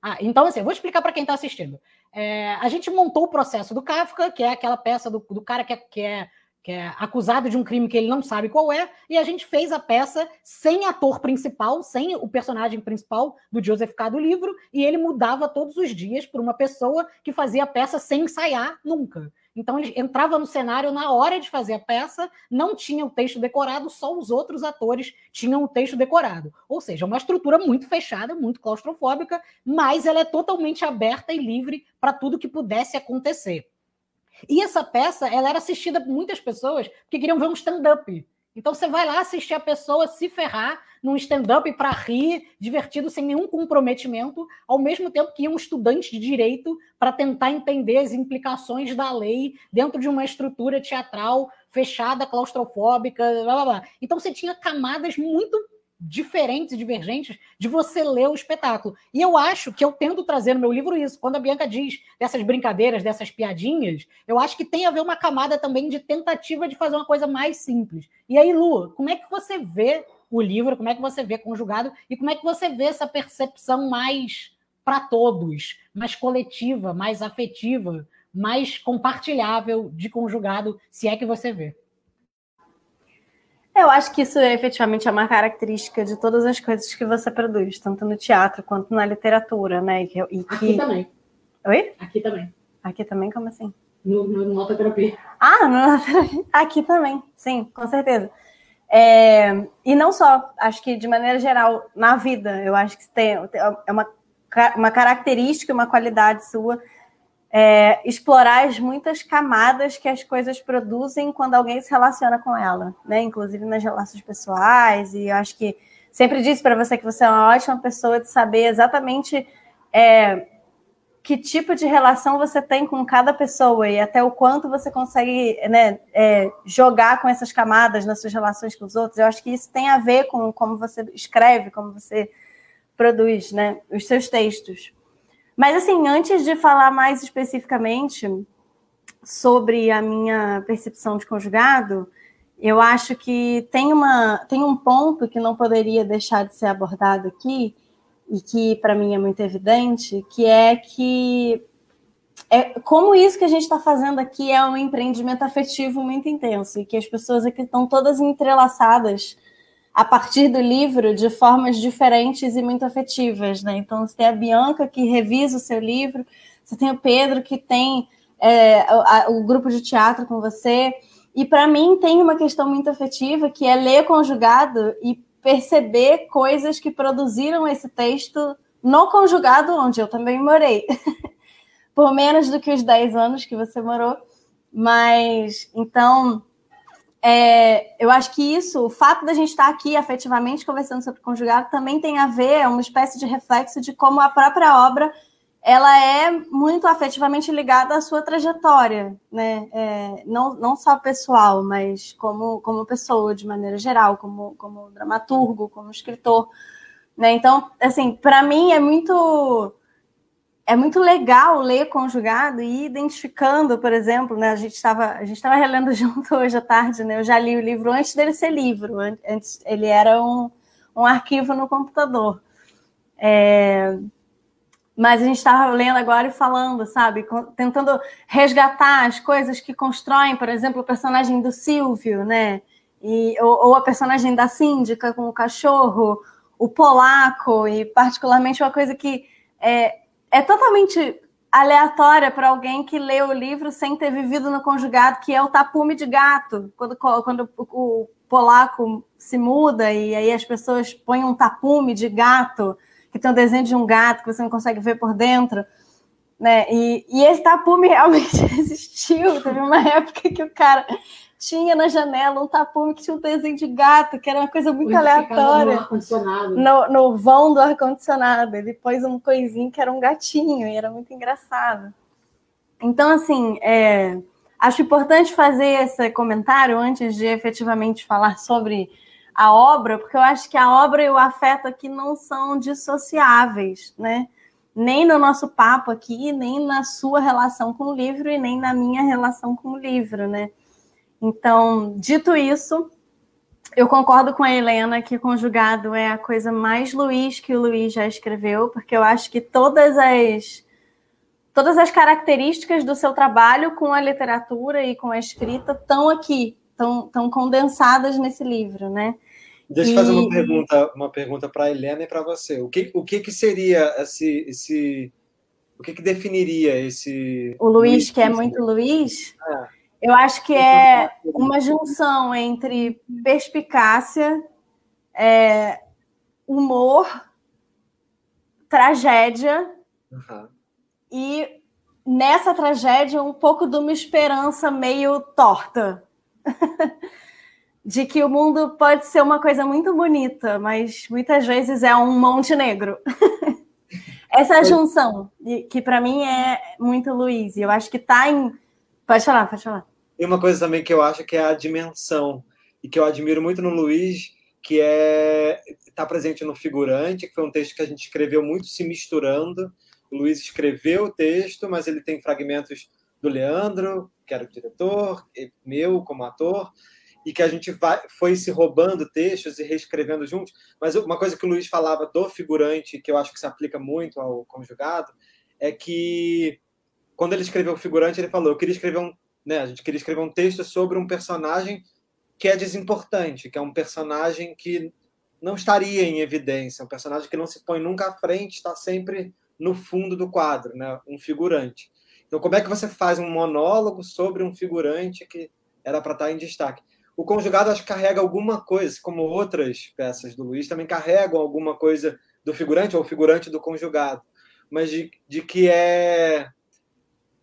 Ah, então, assim, eu vou explicar para quem está assistindo. É, a gente montou o processo do Kafka, que é aquela peça do, do cara que é, que é, que é acusado de um crime que ele não sabe qual é, e a gente fez a peça sem ator principal, sem o personagem principal do Joseph K. do livro, e ele mudava todos os dias por uma pessoa que fazia a peça sem ensaiar nunca. Então ele entrava no cenário na hora de fazer a peça, não tinha o texto decorado, só os outros atores tinham o texto decorado. Ou seja, uma estrutura muito fechada, muito claustrofóbica, mas ela é totalmente aberta e livre para tudo que pudesse acontecer. E essa peça, ela era assistida por muitas pessoas que queriam ver um stand-up. Então você vai lá assistir a pessoa se ferrar num stand-up para rir, divertido, sem nenhum comprometimento, ao mesmo tempo que ia um estudante de direito para tentar entender as implicações da lei dentro de uma estrutura teatral fechada, claustrofóbica, blá blá blá. Então você tinha camadas muito diferentes divergentes de você ler o espetáculo. E eu acho que eu tento trazer no meu livro isso. Quando a Bianca diz dessas brincadeiras, dessas piadinhas, eu acho que tem a ver uma camada também de tentativa de fazer uma coisa mais simples. E aí, Lu, como é que você vê o livro, como é que você vê conjugado e como é que você vê essa percepção mais para todos, mais coletiva, mais afetiva, mais compartilhável de conjugado, se é que você vê? Eu acho que isso efetivamente é uma característica de todas as coisas que você produz, tanto no teatro quanto na literatura, né? E que, e que... Aqui também. Oi? Aqui também. Aqui também? Como assim? No, no Nota Terapia. Ah, no Aqui também, sim, com certeza. É, e não só, acho que de maneira geral, na vida, eu acho que tem, é uma, uma característica, uma qualidade sua é, explorar as muitas camadas que as coisas produzem quando alguém se relaciona com ela, né? Inclusive nas relações pessoais. E eu acho que sempre disse para você que você é uma ótima pessoa de saber exatamente é, que tipo de relação você tem com cada pessoa e até o quanto você consegue né, é, jogar com essas camadas nas suas relações com os outros. Eu acho que isso tem a ver com como você escreve, como você produz, né? Os seus textos. Mas, assim, antes de falar mais especificamente sobre a minha percepção de conjugado, eu acho que tem, uma, tem um ponto que não poderia deixar de ser abordado aqui, e que para mim é muito evidente, que é que é, como isso que a gente está fazendo aqui é um empreendimento afetivo muito intenso, e que as pessoas aqui estão todas entrelaçadas a partir do livro de formas diferentes e muito afetivas, né? Então você tem a Bianca que revisa o seu livro, você tem o Pedro que tem é, o, o grupo de teatro com você, e para mim tem uma questão muito afetiva que é ler conjugado e perceber coisas que produziram esse texto no conjugado onde eu também morei. Por menos do que os 10 anos que você morou. Mas então é, eu acho que isso, o fato da gente estar aqui afetivamente conversando sobre conjugado, também tem a ver, é uma espécie de reflexo de como a própria obra ela é muito afetivamente ligada à sua trajetória, né? É, não, não só pessoal, mas como, como pessoa, de maneira geral, como, como dramaturgo, como escritor. Né? Então, assim, para mim é muito é muito legal ler conjugado e ir identificando, por exemplo, né? A gente estava a gente estava relendo junto hoje à tarde, né? Eu já li o livro antes dele ser livro, antes ele era um, um arquivo no computador. É, mas a gente estava lendo agora e falando, sabe, tentando resgatar as coisas que constroem, por exemplo, o personagem do Silvio, né? E, ou, ou a personagem da síndica com o cachorro, o polaco, e particularmente uma coisa que é, é totalmente aleatória para alguém que lê o livro sem ter vivido no conjugado, que é o tapume de gato. Quando, quando o polaco se muda e aí as pessoas põem um tapume de gato, que tem um desenho de um gato que você não consegue ver por dentro. Né? E, e esse tapume realmente existiu. Teve uma época que o cara tinha na janela um tapume que tinha um desenho de gato, que era uma coisa muito aleatória. No, no, no vão do ar-condicionado. Ele pôs um coisinho que era um gatinho, e era muito engraçado. Então, assim, é, acho importante fazer esse comentário antes de efetivamente falar sobre a obra, porque eu acho que a obra e o afeto aqui não são dissociáveis, né? Nem no nosso papo aqui, nem na sua relação com o livro e nem na minha relação com o livro, né? Então, dito isso, eu concordo com a Helena que Conjugado é a coisa mais Luiz que o Luiz já escreveu, porque eu acho que todas as todas as características do seu trabalho com a literatura e com a escrita estão aqui, estão condensadas nesse livro, né? Deixa eu fazer uma pergunta, uma pergunta para a Helena e para você. O que, o que, que seria esse, esse. O que, que definiria esse. O Luiz, Luiz que é muito Luiz? É. Eu acho que é uma junção entre perspicácia, é, humor, tragédia uhum. e nessa tragédia um pouco de uma esperança meio torta. de que o mundo pode ser uma coisa muito bonita, mas muitas vezes é um monte negro. Essa é junção, que para mim é muito Luiz, e eu acho que está em. Pode falar, pode falar. E uma coisa também que eu acho que é a dimensão, e que eu admiro muito no Luiz, que é está presente no figurante, que foi um texto que a gente escreveu muito se misturando. O Luiz escreveu o texto, mas ele tem fragmentos do Leandro, que era o diretor, meu como ator, e que a gente vai, foi se roubando textos e reescrevendo juntos. Mas uma coisa que o Luiz falava do figurante, que eu acho que se aplica muito ao conjugado, é que quando ele escreveu o figurante, ele falou: eu queria escrever um. Né, a gente queria escrever um texto sobre um personagem que é desimportante, que é um personagem que não estaria em evidência, um personagem que não se põe nunca à frente, está sempre no fundo do quadro, né, um figurante. Então, como é que você faz um monólogo sobre um figurante que era para estar em destaque? O conjugado acho que carrega alguma coisa, como outras peças do Luiz também carregam alguma coisa do figurante ou figurante do conjugado, mas de, de que é,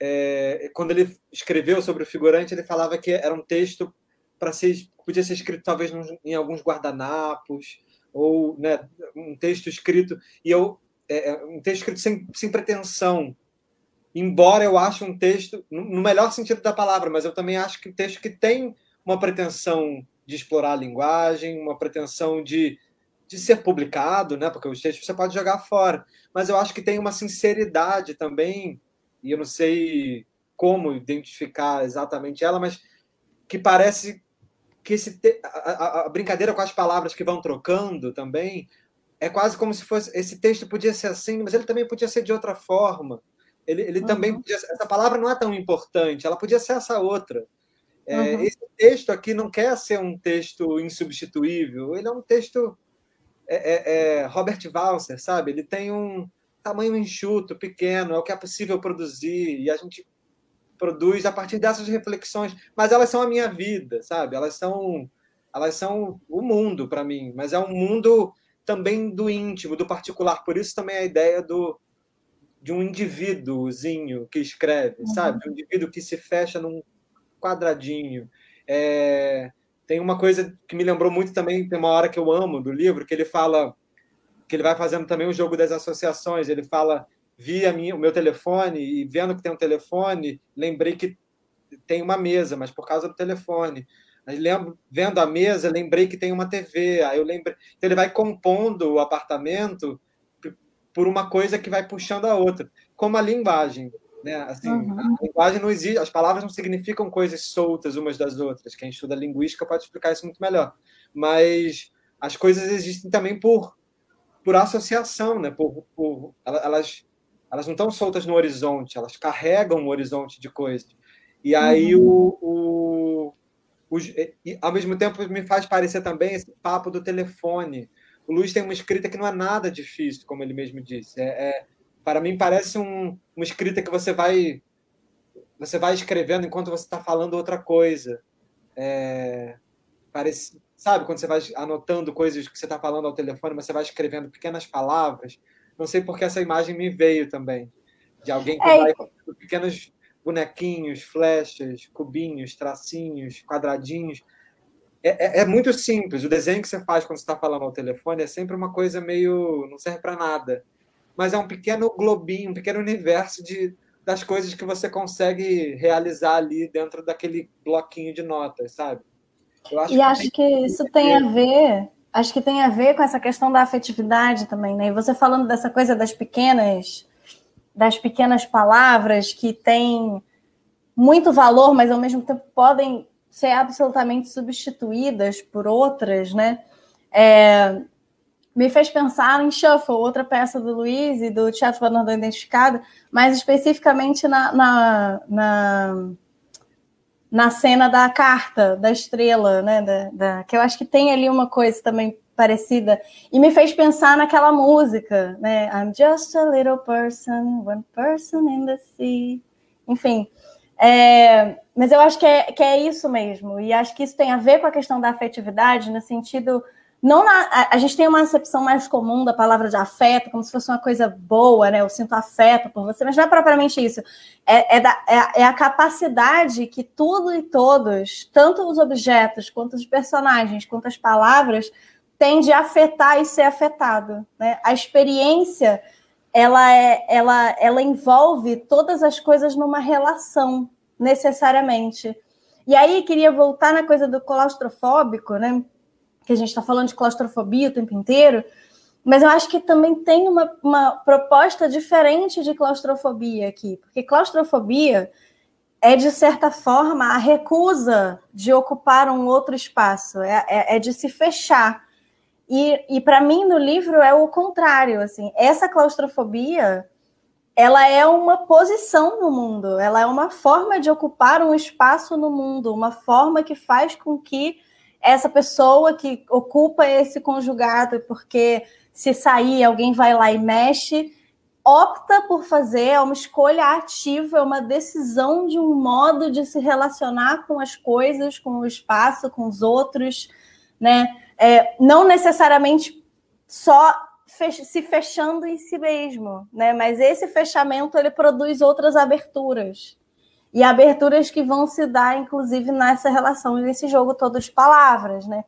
é, quando ele escreveu sobre o figurante ele falava que era um texto para ser podia ser escrito talvez em alguns guardanapos ou né, um texto escrito e eu é, é, um texto escrito sem, sem pretensão. Embora eu ache um texto no melhor sentido da palavra mas eu também acho que um texto que tem uma pretensão de explorar a linguagem, uma pretensão de, de ser publicado, né? porque os textos você pode jogar fora. Mas eu acho que tem uma sinceridade também, e eu não sei como identificar exatamente ela, mas que parece que esse te... a, a, brincadeira com as palavras que vão trocando também é quase como se fosse esse texto podia ser assim, mas ele também podia ser de outra forma. Ele, ele uhum. também podia, essa palavra não é tão importante, ela podia ser essa outra. É, uhum. Esse texto aqui não quer ser um texto insubstituível, ele é um texto é, é, é, Robert Walser, sabe? Ele tem um tamanho enxuto, pequeno, é o que é possível produzir, e a gente produz a partir dessas reflexões, mas elas são a minha vida, sabe? Elas são elas são o mundo para mim, mas é um mundo também do íntimo, do particular. Por isso também a ideia do de um indivíduozinho que escreve, uhum. sabe? Um indivíduo que se fecha num quadradinho. É, tem uma coisa que me lembrou muito também, tem uma hora que eu amo do livro, que ele fala que ele vai fazendo também o jogo das associações. Ele fala, vi minha, o meu telefone e vendo que tem um telefone, lembrei que tem uma mesa, mas por causa do telefone. Aí lembro, vendo a mesa, lembrei que tem uma TV. Aí eu lembrei. Então ele vai compondo o apartamento por uma coisa que vai puxando a outra, como a linguagem. Né? Assim, uhum. A linguagem não existe, as palavras não significam coisas soltas umas das outras. Quem estuda linguística pode explicar isso muito melhor. Mas as coisas existem também por, por associação, né? Por, por elas, elas não estão soltas no horizonte, elas carregam um horizonte de coisas. E aí uhum. o, o, o e, ao mesmo tempo me faz parecer também esse papo do telefone. O Luiz tem uma escrita que não é nada difícil, como ele mesmo disse. É, é para mim parece um, uma escrita que você vai você vai escrevendo enquanto você está falando outra coisa. É, parece, sabe, quando você vai anotando coisas que você está falando ao telefone, mas você vai escrevendo pequenas palavras. Não sei porque essa imagem me veio também de alguém que é. vai pequenos bonequinhos, flechas, cubinhos, tracinhos, quadradinhos. É, é, é, muito simples. O desenho que você faz quando você está falando ao telefone é sempre uma coisa meio. não serve para nada mas é um pequeno globinho, um pequeno universo de, das coisas que você consegue realizar ali dentro daquele bloquinho de notas, sabe? Acho e que acho que isso tem a ver, acho que tem a ver com essa questão da afetividade também, né? E você falando dessa coisa das pequenas, das pequenas palavras que têm muito valor, mas ao mesmo tempo podem ser absolutamente substituídas por outras, né? É, me fez pensar em Shuffle, outra peça do Luiz e do Teatro Vanador Identificado, mais especificamente na, na, na, na, cena da carta, da estrela, né? Da, da, que eu acho que tem ali uma coisa também parecida. E me fez pensar naquela música, né? I'm just a little person, one person in the sea. Enfim. É, mas eu acho que é, que é isso mesmo. E acho que isso tem a ver com a questão da afetividade, no sentido não na, a, a, gente tem uma acepção mais comum da palavra de afeto, como se fosse uma coisa boa, né? Eu sinto afeto por você, mas não é propriamente isso. É, é, da, é, é a capacidade que tudo e todos, tanto os objetos, quanto os personagens, quanto as palavras, têm de afetar e ser afetado. Né? A experiência ela, é, ela, ela envolve todas as coisas numa relação, necessariamente. E aí, queria voltar na coisa do claustrofóbico, né? Que a gente está falando de claustrofobia o tempo inteiro, mas eu acho que também tem uma, uma proposta diferente de claustrofobia aqui, porque claustrofobia é, de certa forma, a recusa de ocupar um outro espaço, é, é, é de se fechar. E, e para mim, no livro, é o contrário. Assim, essa claustrofobia ela é uma posição no mundo, ela é uma forma de ocupar um espaço no mundo, uma forma que faz com que essa pessoa que ocupa esse conjugado, porque se sair, alguém vai lá e mexe, opta por fazer, é uma escolha ativa, é uma decisão de um modo de se relacionar com as coisas, com o espaço, com os outros, né? É, não necessariamente só fech se fechando em si mesmo, né? Mas esse fechamento ele produz outras aberturas e aberturas que vão se dar, inclusive, nessa relação, nesse jogo todo de palavras, né?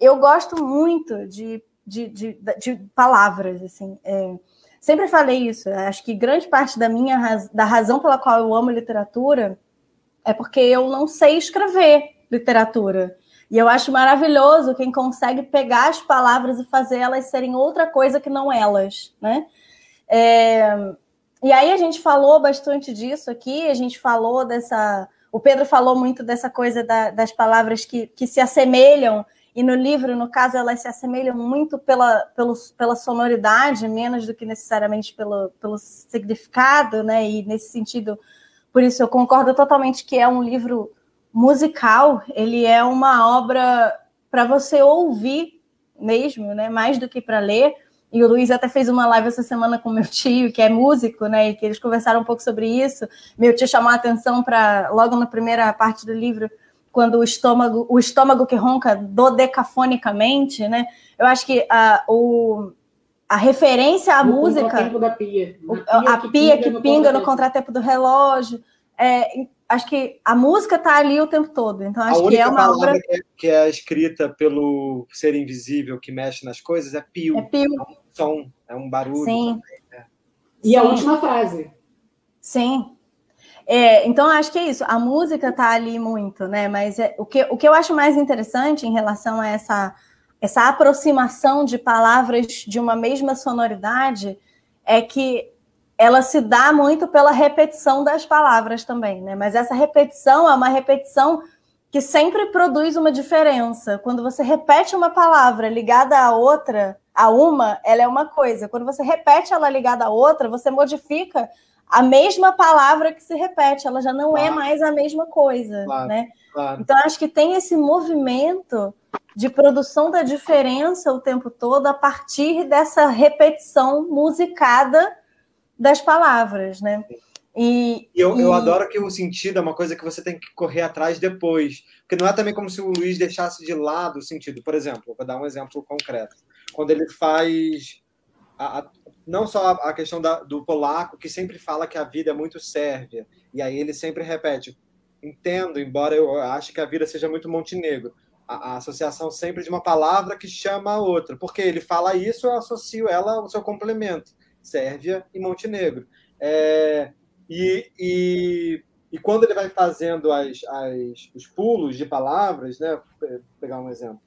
Eu gosto muito de, de, de, de palavras, assim. É, sempre falei isso. Acho que grande parte da minha da razão pela qual eu amo literatura é porque eu não sei escrever literatura. E eu acho maravilhoso quem consegue pegar as palavras e fazer elas serem outra coisa que não elas, né? É, e aí a gente falou bastante disso aqui, a gente falou dessa. O Pedro falou muito dessa coisa da, das palavras que, que se assemelham, e no livro, no caso, elas se assemelham muito pela, pelo, pela sonoridade, menos do que necessariamente pelo, pelo significado, né? E nesse sentido, por isso eu concordo totalmente que é um livro musical, ele é uma obra para você ouvir mesmo, né? Mais do que para ler. E o Luiz até fez uma live essa semana com meu tio, que é músico, né? E que eles conversaram um pouco sobre isso. Meu tio chamou a atenção para, logo na primeira parte do livro, quando o estômago, o estômago que ronca dodecafonicamente, né? Eu acho que a, o, a referência à no música. Da pia. pia a que pia que pinga, pinga no contratempo do relógio. É, acho que a música está ali o tempo todo. Então, acho que é uma obra. Que é, que é, escrita pelo ser invisível que mexe nas coisas é pio. É pio. Som, é um barulho. Sim. Também, né? E Sim. a última frase. Sim. É, então, acho que é isso. A música está ali muito, né? Mas é, o, que, o que eu acho mais interessante em relação a essa, essa aproximação de palavras de uma mesma sonoridade é que ela se dá muito pela repetição das palavras também, né? Mas essa repetição é uma repetição que sempre produz uma diferença. Quando você repete uma palavra ligada à outra, a uma, ela é uma coisa. Quando você repete ela ligada à outra, você modifica a mesma palavra que se repete, ela já não é claro. é mais a mesma coisa, claro, né? Claro. Então acho que tem esse movimento de produção da diferença o tempo todo a partir dessa repetição musicada das palavras, né? E, e eu, e... eu adoro que o sentido é uma coisa que você tem que correr atrás depois. Porque não é também como se o Luiz deixasse de lado o sentido. Por exemplo, vou dar um exemplo concreto. Quando ele faz. A, a, não só a, questão da, do polaco, que sempre fala que a vida é muito sérvia. E aí ele sempre repete: entendo, embora eu ache que a vida seja muito Montenegro. A, a, associação sempre de uma palavra que chama a outra. Porque ele fala isso, eu associo ela ao seu complemento. Sérvia e Montenegro. É, e, e, e, quando ele vai fazendo as, as, os pulos de palavras, né? Vou pegar um exemplo.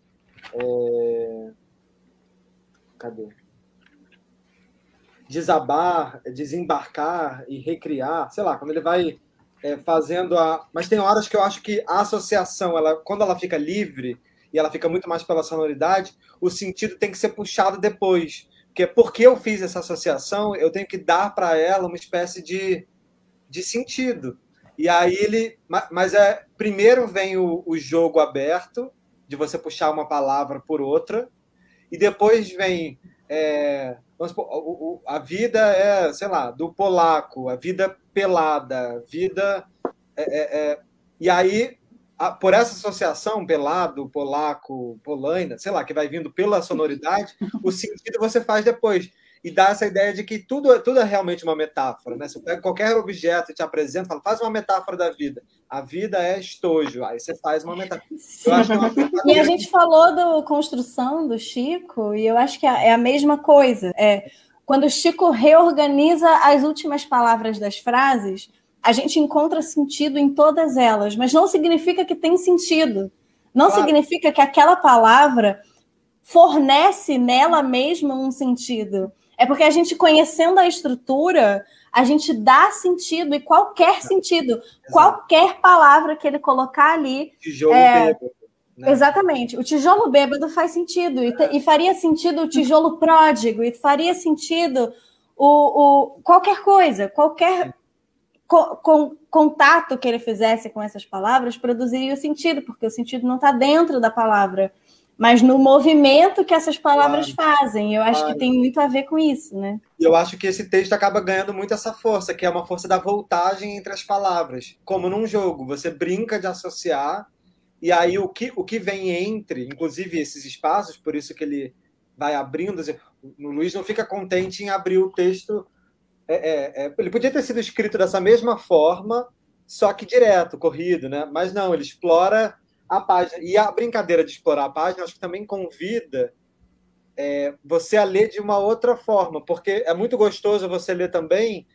É, cadê? Desabar, desembarcar e recriar, sei lá, quando ele vai é, fazendo a. Mas tem horas que eu acho que a associação, ela, quando ela fica livre, e ela fica muito mais pela sonoridade, o sentido tem que ser puxado depois. Porque porque eu fiz essa associação, eu tenho que dar para ela uma espécie de, de sentido. E aí ele. Mas é primeiro vem o, o jogo aberto, de você puxar uma palavra por outra, e depois vem. É, supor, a vida é, sei lá, do polaco, a vida pelada, vida. É, é, é e aí, por essa associação, pelado, polaco, polaina, sei lá, que vai vindo pela sonoridade, o sentido você faz depois e dá essa ideia de que tudo, tudo é realmente uma metáfora. Né? Você pega qualquer objeto e te apresenta, fala, faz uma metáfora da vida. A vida é estojo. Aí você faz uma metáfora. É e a gente falou da construção do Chico, e eu acho que é a mesma coisa. É, quando o Chico reorganiza as últimas palavras das frases, a gente encontra sentido em todas elas, mas não significa que tem sentido. Não claro. significa que aquela palavra fornece nela mesma um sentido. É porque a gente conhecendo a estrutura, a gente dá sentido e qualquer sentido, Exato. qualquer palavra que ele colocar ali. Tijolo é... bêbado. Né? Exatamente. O tijolo bêbado faz sentido. E, e, faria sentido o tijolo pródigo, e faria sentido o, o qualquer coisa, qualquer co, com, contato que ele fizesse com essas palavras produziria o sentido, porque o sentido não está dentro da palavra mas no movimento que essas palavras claro. fazem. Eu acho claro. que tem muito a ver com isso, né? E eu acho que esse texto acaba ganhando muito essa força, que é uma força da voltagem entre as palavras. Como num jogo, você brinca de associar, e aí o que, o que vem entre, inclusive esses espaços, por isso que ele vai abrindo. O Luiz não fica contente em abrir o texto. É, é, é, ele podia ter sido escrito dessa mesma forma, só que direto, corrido, né? Mas não, ele explora a página. E a brincadeira de explorar a página, acho que também convida é, você a ler de uma outra forma, porque é muito gostoso você ler também.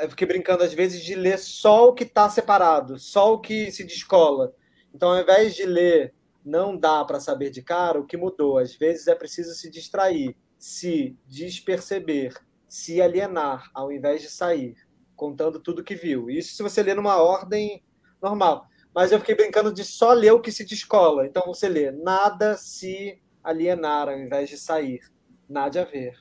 Eu fiquei brincando às vezes de ler só o que está separado, só o que se descola. Então, ao invés de ler não dá para saber de cara, o que mudou? Às vezes é preciso se distrair, se desperceber, se alienar, ao invés de sair, contando tudo que viu. Isso se você ler numa ordem normal mas eu fiquei brincando de só ler o que se descola. Então você lê, nada se alienar ao invés de sair. Nada a ver.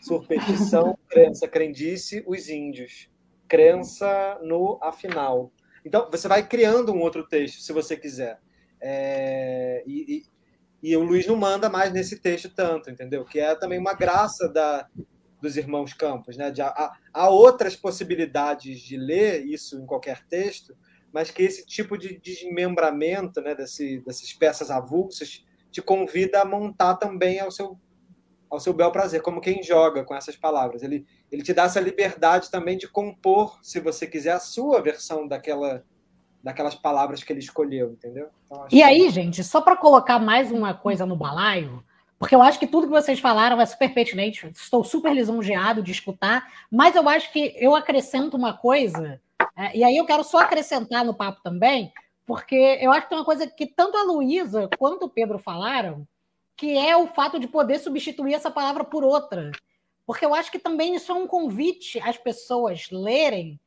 Superstição, crença, crendice, os índios. Crença no afinal. Então você vai criando um outro texto, se você quiser. É, e, e, e, o Luiz não manda mais nesse texto tanto, entendeu? Que é também uma graça da, dos irmãos Campos, né? De, há, há outras possibilidades de ler isso em qualquer texto, mas que esse tipo de desmembramento né, desse, dessas peças avulsas te convida a montar também ao seu, ao seu bel prazer, como quem joga com essas palavras. Ele, ele te dá essa liberdade também de compor, se você quiser, a sua versão daquela, daquelas palavras que ele escolheu, entendeu? Então, e aí, gente, só para colocar mais uma coisa no balaio, porque eu acho que tudo que vocês falaram é super pertinente, estou super lisonjeado de escutar, mas eu acho que eu acrescento uma coisa é, e aí eu quero só acrescentar no papo também, porque eu acho que tem uma coisa que tanto a Luísa quanto o Pedro falaram, que é o fato de poder substituir essa palavra por outra. Porque eu acho que também isso é um convite às pessoas lerem,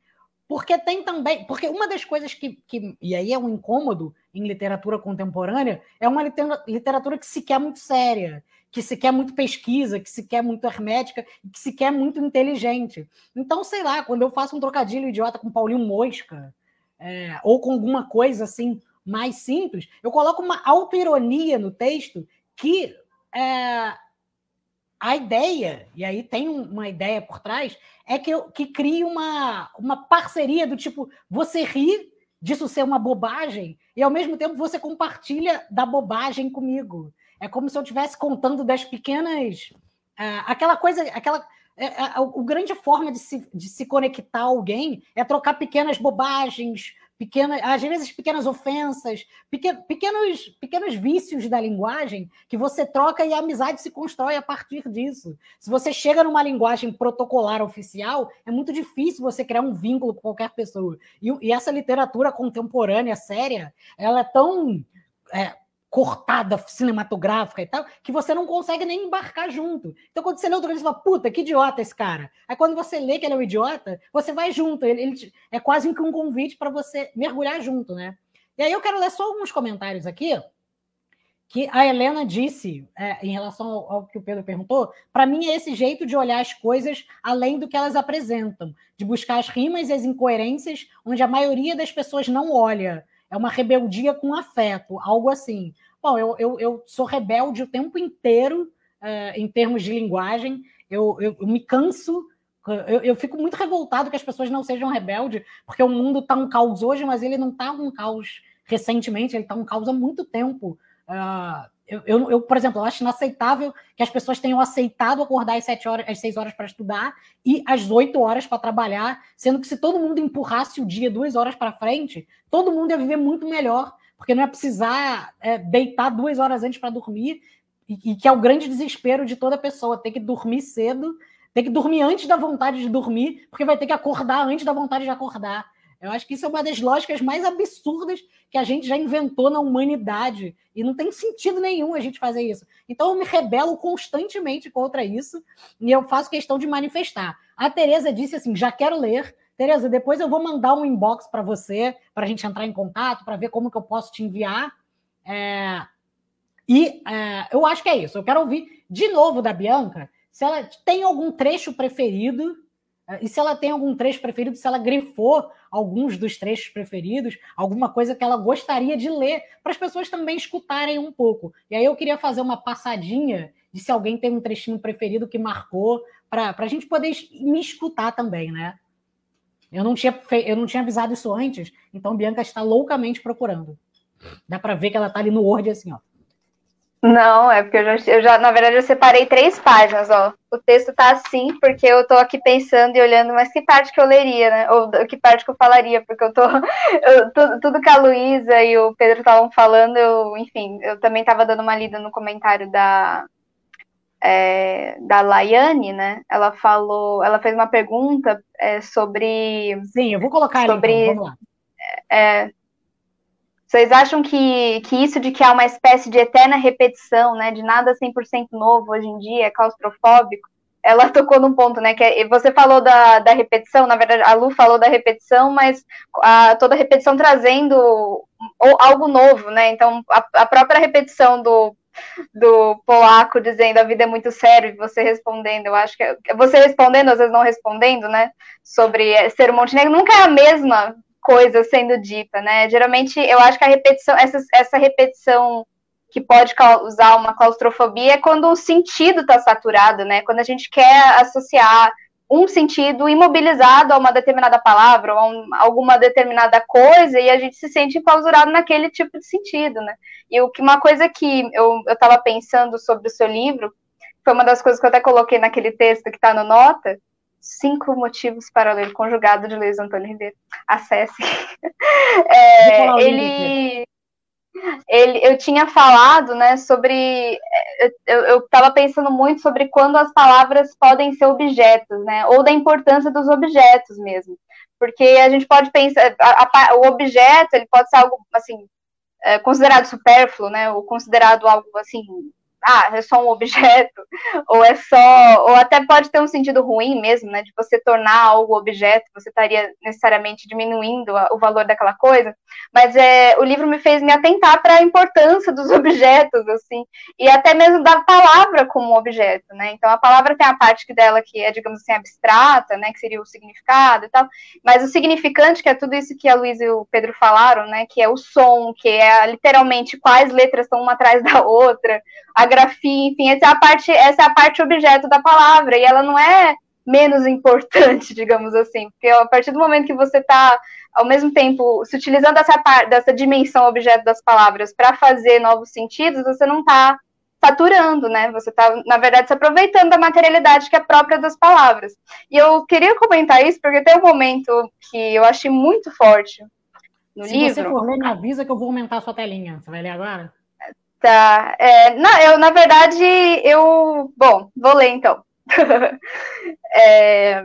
porque tem também. Porque uma das coisas que, que. E aí é um incômodo em literatura contemporânea, é uma literatura que se quer muito séria que se quer muito pesquisa, que se quer muito hermética, que se quer muito inteligente. Então, sei lá, quando eu faço um trocadilho idiota com Paulinho Mosca, é, ou com alguma coisa assim mais simples, eu coloco uma autoironia no texto que é, a ideia, e aí tem uma ideia por trás, é que, eu, que crie uma, uma parceria do tipo, você ri disso ser uma bobagem, e ao mesmo tempo você compartilha da bobagem comigo. É como se eu estivesse contando das pequenas. Uh, aquela coisa, aquela. É, é, o grande forma de se, de se conectar a alguém é trocar pequenas bobagens, pequenas, às vezes pequenas ofensas, pequenos, pequenos, pequenos vícios da linguagem que você troca e a amizade se constrói a partir disso. Se você chega numa linguagem protocolar oficial, é muito difícil você criar um vínculo com qualquer pessoa. E, e essa literatura contemporânea, séria, ela é tão. É, cortada cinematográfica e tal, que você não consegue nem embarcar junto. Então, quando você lê outro livro, você fala, puta, que idiota esse cara. Aí, quando você lê que ele é um idiota, você vai junto. Ele, ele é quase que um convite para você mergulhar junto, né? E aí eu quero ler só alguns comentários aqui. que a Helena disse é, em relação ao, ao, que o Pedro perguntou, para mim é esse jeito de olhar as coisas além do que elas apresentam, de buscar as rimas e as incoerências onde a maioria das pessoas não olha. É uma rebeldia com afeto, algo assim. Bom, eu, eu, eu sou rebelde o tempo inteiro é, em termos de linguagem, eu, eu, eu me canso eu, eu, fico muito revoltado que as pessoas não sejam rebeldes, porque o mundo está um caos hoje, mas ele não está um caos recentemente, ele está um caos há muito tempo. Uh, eu, eu, eu, por exemplo, eu acho inaceitável que as pessoas tenham aceitado acordar às sete horas, às seis horas para estudar e às oito horas para trabalhar, sendo que se todo mundo empurrasse o dia duas horas para frente, todo mundo ia viver muito melhor, porque não ia precisar é, deitar duas horas antes para dormir, e, e, que é o grande desespero de toda pessoa, ter que dormir cedo, ter que dormir antes da vontade de dormir, porque vai ter que acordar antes da vontade de acordar. Eu acho que isso é uma das lógicas mais absurdas que a gente já inventou na humanidade. E não tem sentido nenhum a gente fazer isso. Então eu me rebelo constantemente contra isso e eu faço questão de manifestar. A Tereza disse assim: já quero ler. Tereza, depois eu vou mandar um inbox para você, para a gente entrar em contato, para ver como que eu posso te enviar. É... E é, eu acho que é isso. Eu quero ouvir de novo da Bianca se ela tem algum trecho preferido e se ela tem algum trecho preferido, se ela grifou alguns dos trechos preferidos, alguma coisa que ela gostaria de ler, para as pessoas também escutarem um pouco. E aí eu queria fazer uma passadinha de se alguém tem um trechinho preferido que marcou, para a gente poder me escutar também, né? Eu não, tinha eu não tinha avisado isso antes, então Bianca está loucamente procurando. Dá para ver que ela está ali no Word assim, ó. Não, é porque eu já, eu já, na verdade, eu separei três páginas, ó. O texto tá assim, porque eu tô aqui pensando e olhando, mas que parte que eu leria, né? Ou que parte que eu falaria, porque eu tô. Eu, tudo, tudo que a Luísa e o Pedro estavam falando, eu, enfim, eu também tava dando uma lida no comentário da. É, da Laiane, né? Ela falou, ela fez uma pergunta é, sobre. Sim, eu vou colocar ali, sobre, então, vamos lá. É, vocês acham que, que isso de que há uma espécie de eterna repetição, né, de nada 100% novo hoje em dia, é claustrofóbico? Ela tocou num ponto, né, que é, você falou da, da repetição, na verdade, a Lu falou da repetição, mas a, toda repetição trazendo algo novo, né, então a, a própria repetição do, do polaco dizendo a vida é muito séria e você respondendo, eu acho que é, você respondendo, às vezes não respondendo, né, sobre ser um Montenegro, nunca é a mesma coisa sendo dita, né? Geralmente, eu acho que a repetição, essa, essa repetição que pode causar uma claustrofobia é quando o sentido está saturado, né? Quando a gente quer associar um sentido imobilizado a uma determinada palavra ou a um, alguma determinada coisa e a gente se sente enclausurado naquele tipo de sentido, né? E o que uma coisa que eu estava pensando sobre o seu livro foi uma das coisas que eu até coloquei naquele texto que está no nota, Cinco motivos para ler conjugado de Luiz Antônio Ribeiro. Acesse. É, ele, ele, eu tinha falado, né, sobre, eu estava pensando muito sobre quando as palavras podem ser objetos, né, ou da importância dos objetos mesmo, porque a gente pode pensar, a, a, o objeto, ele pode ser algo, assim, é, considerado supérfluo, né, ou considerado algo, assim, ah, é só um objeto, ou é só, ou até pode ter um sentido ruim mesmo, né, de você tornar algo objeto, você estaria necessariamente diminuindo o valor daquela coisa, mas é, o livro me fez me atentar para a importância dos objetos, assim, e até mesmo da palavra como objeto, né, então a palavra tem a parte dela que é, digamos assim, abstrata, né, que seria o significado e tal, mas o significante, que é tudo isso que a Luísa e o Pedro falaram, né, que é o som, que é literalmente quais letras estão uma atrás da outra, a enfim, essa é a parte, essa é a parte objeto da palavra, e ela não é menos importante, digamos assim, porque a partir do momento que você está, ao mesmo tempo, se utilizando dessa, dessa dimensão objeto das palavras para fazer novos sentidos, você não está saturando, né? Você está, na verdade, se aproveitando da materialidade que é própria das palavras. E eu queria comentar isso porque tem um momento que eu achei muito forte no se livro. Se você for ler, me avisa que eu vou aumentar a sua telinha. Você vai ler agora? Tá. É, não, eu, na verdade, eu. Bom, vou ler então. é,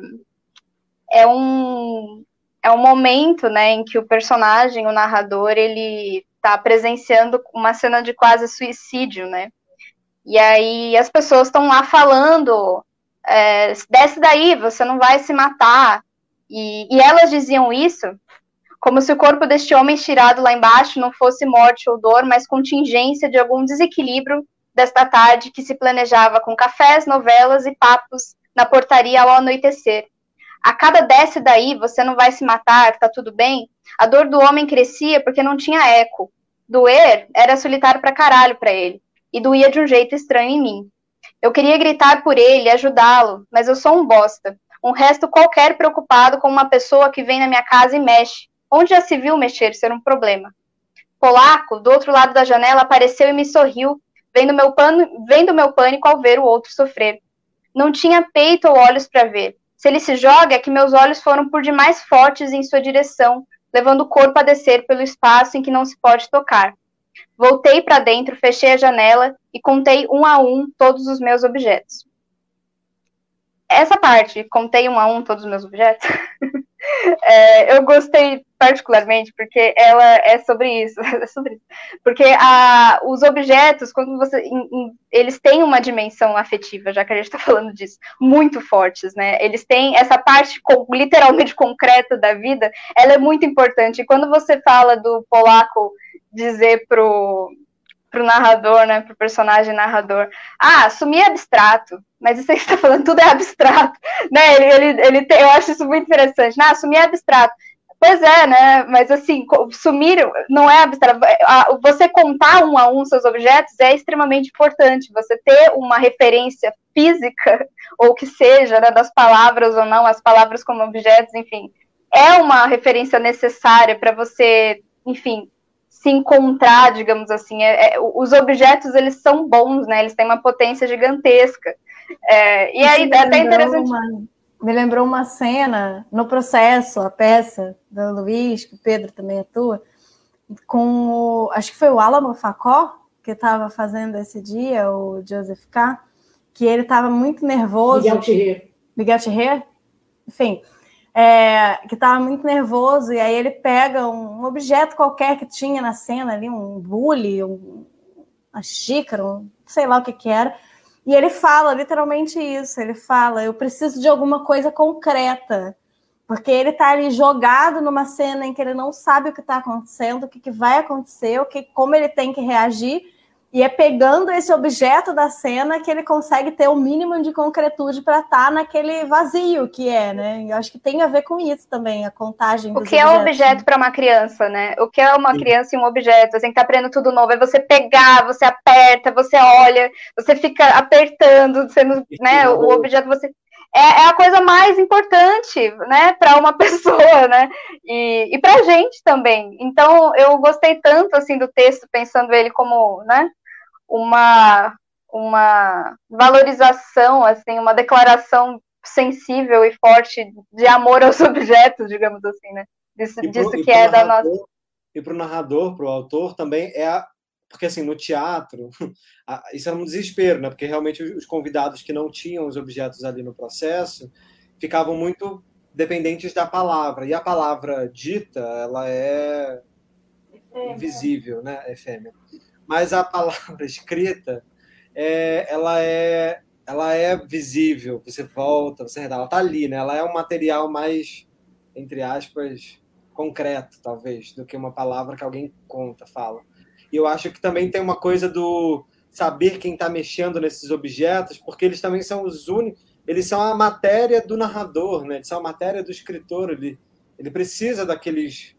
é, um, é um momento né, em que o personagem, o narrador, ele está presenciando uma cena de quase suicídio, né? E aí as pessoas estão lá falando: é, desce daí, você não vai se matar. E, e elas diziam isso como se o corpo deste homem estirado lá embaixo não fosse morte ou dor, mas contingência de algum desequilíbrio desta tarde que se planejava com cafés, novelas e papos na portaria ao anoitecer. A cada desce daí, você não vai se matar, tá tudo bem? A dor do homem crescia porque não tinha eco. Doer era solitário pra caralho pra ele, e doía de um jeito estranho em mim. Eu queria gritar por ele, ajudá-lo, mas eu sou um bosta. Um resto qualquer preocupado com uma pessoa que vem na minha casa e mexe. Onde já se viu mexer ser um problema? Polaco, do outro lado da janela, apareceu e me sorriu, vendo meu, pano, vendo meu pânico ao ver o outro sofrer. Não tinha peito ou olhos para ver. Se ele se joga, é que meus olhos foram por demais fortes em sua direção, levando o corpo a descer pelo espaço em que não se pode tocar. Voltei para dentro, fechei a janela e contei um a um todos os meus objetos. Essa parte, contei um a um todos os meus objetos, é, eu gostei particularmente porque ela é sobre isso, é sobre isso. porque a, os objetos, quando você, eles têm uma dimensão afetiva, já que a gente está falando disso, muito fortes, né? Eles têm essa parte com, literalmente concreta da vida, ela é muito importante. E quando você fala do polaco dizer pro pro narrador, né, pro personagem narrador, ah, sumir é abstrato, mas isso aí que você está falando, tudo é abstrato, né, ele, ele, ele tem, eu acho isso muito interessante, né, sumir é abstrato, pois é, né, mas assim, sumir não é abstrato, você contar um a um seus objetos é extremamente importante, você ter uma referência física, ou que seja, né, das palavras ou não, as palavras como objetos, enfim, é uma referência necessária para você, enfim, se encontrar, digamos assim. É, é, os objetos, eles são bons, né? Eles têm uma potência gigantesca. É, e aí, é até interessante... Uma, me lembrou uma cena no processo, a peça do Luiz, que o Pedro também atua, com, o, acho que foi o Alamo Facó, que estava fazendo esse dia, o Joseph K., que ele estava muito nervoso. Miguel Thierry. Miguel Thierry? Enfim, é, que estava muito nervoso, e aí ele pega um objeto qualquer que tinha na cena ali, um bule, um, uma xícara, um, sei lá o que que era, e ele fala literalmente isso, ele fala, eu preciso de alguma coisa concreta, porque ele está ali jogado numa cena em que ele não sabe o que está acontecendo, o que, que vai acontecer, o que, como ele tem que reagir, e é pegando esse objeto da cena que ele consegue ter o mínimo de concretude para estar tá naquele vazio que é, né? Eu acho que tem a ver com isso também, a contagem. O que é um objeto para uma criança, né? O que é uma Sim. criança e um objeto? Você tem que estar tá aprendendo tudo novo. É você pegar, você aperta, você olha, você fica apertando, sendo, né? O objeto você é, é, a coisa mais importante, né, para uma pessoa, né, e, e para a gente também. Então, eu gostei tanto, assim, do texto, pensando ele como, né, uma, uma valorização, assim, uma declaração sensível e forte de amor aos objetos, digamos assim, né? Disso, pro, disso que é da nossa. E para o narrador, para o autor, também é a. Porque, assim, no teatro, isso é um desespero, né? Porque realmente os convidados que não tinham os objetos ali no processo ficavam muito dependentes da palavra. E a palavra dita, ela é invisível, né? Efêmera mas a palavra escrita é, ela é ela é visível, você volta, você ela está ali, né? Ela é um material mais entre aspas concreto, talvez, do que uma palavra que alguém conta, fala. E eu acho que também tem uma coisa do saber quem está mexendo nesses objetos, porque eles também são os únicos, eles são a matéria do narrador, né? Eles são a matéria do escritor, ele ele precisa daqueles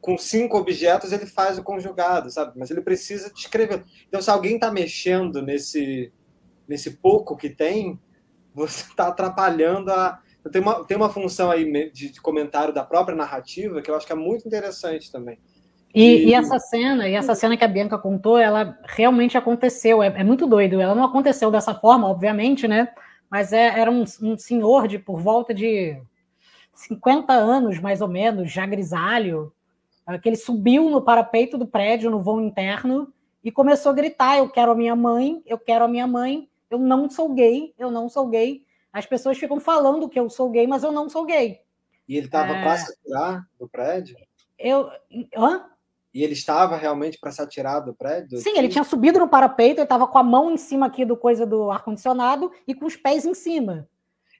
com cinco objetos ele faz o conjugado, sabe? Mas ele precisa descrever. Então, se alguém está mexendo nesse, nesse pouco que tem, você está atrapalhando a. Tem uma, tem uma função aí de, de, comentário da própria narrativa que eu acho que é muito interessante também. E, e, e essa cena, e essa cena que a Bianca contou, ela realmente aconteceu. É, é muito doido. Ela não aconteceu dessa forma, obviamente, né? Mas é, era um, um senhor de por volta de 50 anos, mais ou menos, já grisalho, ah, que ele subiu no parapeito do prédio, no vão interno, e começou a gritar: Eu quero a minha mãe, eu quero a minha mãe, eu não sou gay, eu não sou gay. As pessoas ficam falando que eu sou gay, mas eu não sou gay. E ele estava é... para se atirar do prédio? Eu. Hã? E ele estava realmente para se atirar do prédio? Sim, ele tinha subido no parapeito, ele estava com a mão em cima aqui do coisa do ar-condicionado e com os pés em cima.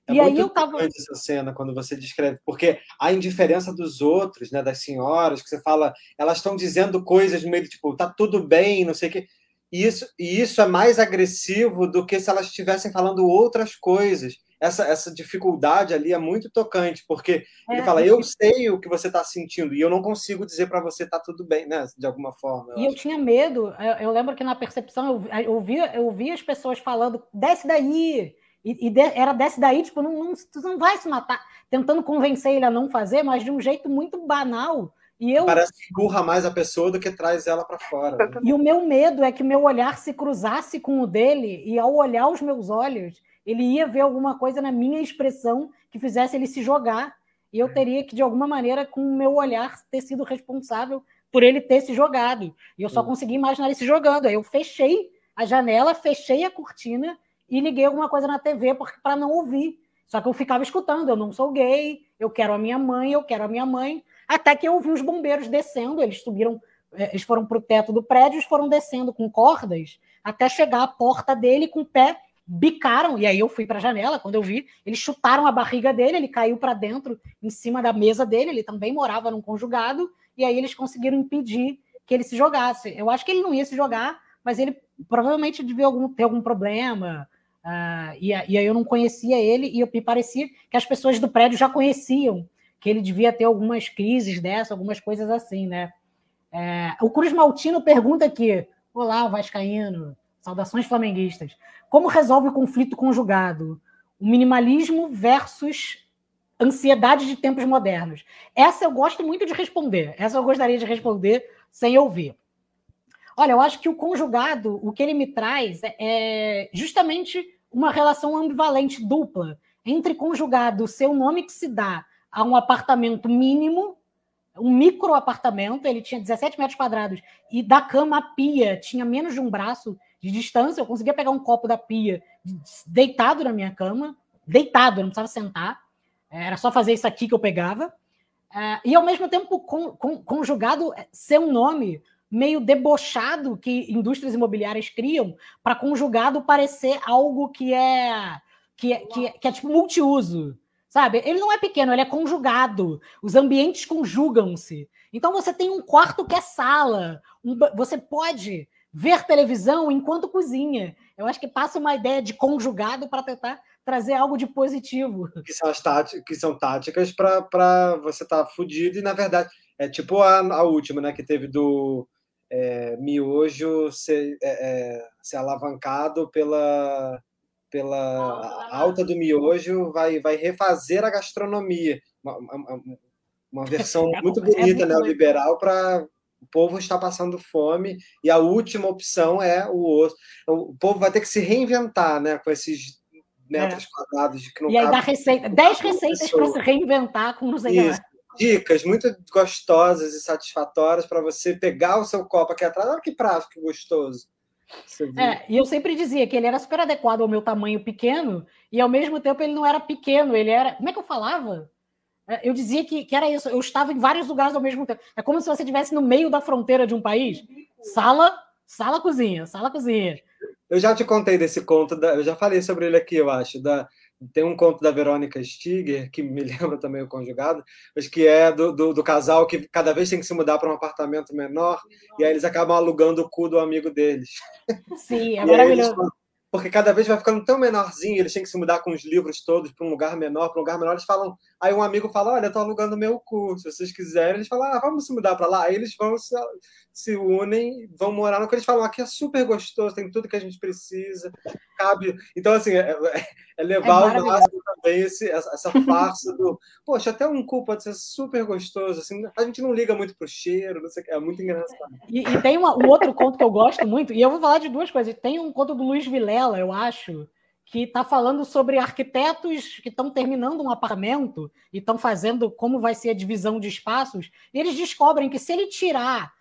É e aí eu tava essa cena quando você descreve, porque a indiferença dos outros, né, das senhoras, que você fala, elas estão dizendo coisas no meio tipo, tá tudo bem, não sei o quê. E isso, e isso é mais agressivo do que se elas estivessem falando outras coisas. Essa, essa dificuldade ali é muito tocante, porque é, ele fala, eu sei o que você está sentindo, e eu não consigo dizer para você tá tudo bem, né? De alguma forma. Eu e acho. eu tinha medo, eu, eu, lembro que na percepção eu, eu, via, eu via as pessoas falando, desce daí, e, e de, era desce daí, tipo, não, não, tu não vai se matar, tentando convencer ele a não fazer, mas de um jeito muito banal. E eu... Parece que empurra mais a pessoa do que traz ela para fora. Né? E o meu medo é que o meu olhar se cruzasse com o dele, e ao olhar os meus olhos, ele ia ver alguma coisa na minha expressão que fizesse ele se jogar. E eu teria que, de alguma maneira, com o meu olhar, ter sido responsável por ele ter se jogado. E eu só consegui imaginar ele se jogando. Aí eu fechei a janela, fechei a cortina e liguei alguma coisa na TV para não ouvir. Só que eu ficava escutando, eu não sou gay, eu quero a minha mãe, eu quero a minha mãe. Até que eu ouvi os bombeiros descendo, eles subiram, é, eles foram para o teto do prédio, eles foram descendo com cordas até chegar à porta dele com o pé, bicaram, e aí eu fui para a janela, quando eu vi, eles chutaram a barriga dele, ele caiu para dentro, em cima da mesa dele, ele também morava num conjugado, e aí eles conseguiram impedir que ele se jogasse. Eu acho que ele não ia se jogar, mas ele provavelmente devia algum, ter algum problema, Uh, e, e, aí eu não conhecia ele e eu, me parecia que as pessoas do prédio já conheciam que ele devia ter algumas crises dessa, algumas coisas assim, né? É, o Cruz Maltino pergunta aqui: Olá, Vascaíno, saudações flamenguistas. Como resolve o conflito conjugado? O minimalismo versus ansiedade de tempos modernos. Essa eu gosto muito de responder. Essa eu gostaria de responder sem ouvir. Olha, eu acho que o conjugado, o que ele me traz é justamente uma relação ambivalente dupla entre conjugado, seu nome que se dá a um apartamento mínimo, um micro apartamento, ele tinha 17 metros quadrados, e da cama à pia tinha menos de um braço de distância, eu conseguia pegar um copo da pia deitado na minha cama, deitado, eu não precisava sentar, era só fazer isso aqui que eu pegava, é, e ao mesmo tempo conjugado ser um nome meio debochado que indústrias imobiliárias criam para conjugado parecer algo que é que é, que é, que é tipo multiuso, sabe? Ele não é pequeno, ele é conjugado. Os ambientes conjugam-se. Então você tem um quarto que é sala, um, você pode ver televisão enquanto cozinha. Eu acho que passa uma ideia de conjugado para tentar trazer algo de positivo. Que são as táticas, que são táticas para você estar tá fudido e na verdade é tipo a, a última, né, que teve do é, miojo ser, é, é, ser alavancado pela, pela alta do miojo, vai, vai refazer a gastronomia. Uma, uma, uma versão é muito bonita, é neoliberal, para o povo estar passando fome, e a última opção é o osso. O povo vai ter que se reinventar né, com esses metros é. quadrados de que não E aí dá receita, 10 receitas para se reinventar com não sei Isso dicas muito gostosas e satisfatórias para você pegar o seu copo aqui atrás. Olha que prático, gostoso. É, e eu sempre dizia que ele era super adequado ao meu tamanho pequeno, e ao mesmo tempo ele não era pequeno, ele era. Como é que eu falava? É, eu dizia que, que era isso, eu estava em vários lugares ao mesmo tempo. É como se você estivesse no meio da fronteira de um país. Sala, sala, cozinha, sala, cozinha. Eu já te contei desse conto, da, eu já falei sobre ele aqui, eu acho, da, tem um conto da Verônica Stiger, que me lembra também o conjugado, mas que é do, do, do casal que cada vez tem que se mudar para um apartamento menor, e aí eles acabam alugando o cu do amigo deles. Sim, é maravilhoso. Eles, porque cada vez vai ficando tão menorzinho, eles têm que se mudar com os livros todos para um lugar menor, para um lugar menor, eles falam. Aí um amigo fala: Olha, eu tô alugando meu curso, se vocês quiserem. Eles falam: Ah, vamos se mudar para lá. Aí eles vão se, se unem, vão morar no que eles falam: Aqui é super gostoso, tem tudo que a gente precisa, cabe. Então, assim, é, é, é levar é ao máximo também esse, essa farsa do. Poxa, até um cu pode ser super gostoso. Assim, a gente não liga muito pro cheiro, não sei, é muito engraçado. E, e tem uma, um outro conto que eu gosto muito, e eu vou falar de duas coisas. Tem um conto do Luiz Vilela, eu acho, que está falando sobre arquitetos que estão terminando um apartamento e estão fazendo como vai ser a divisão de espaços. E eles descobrem que se ele tirar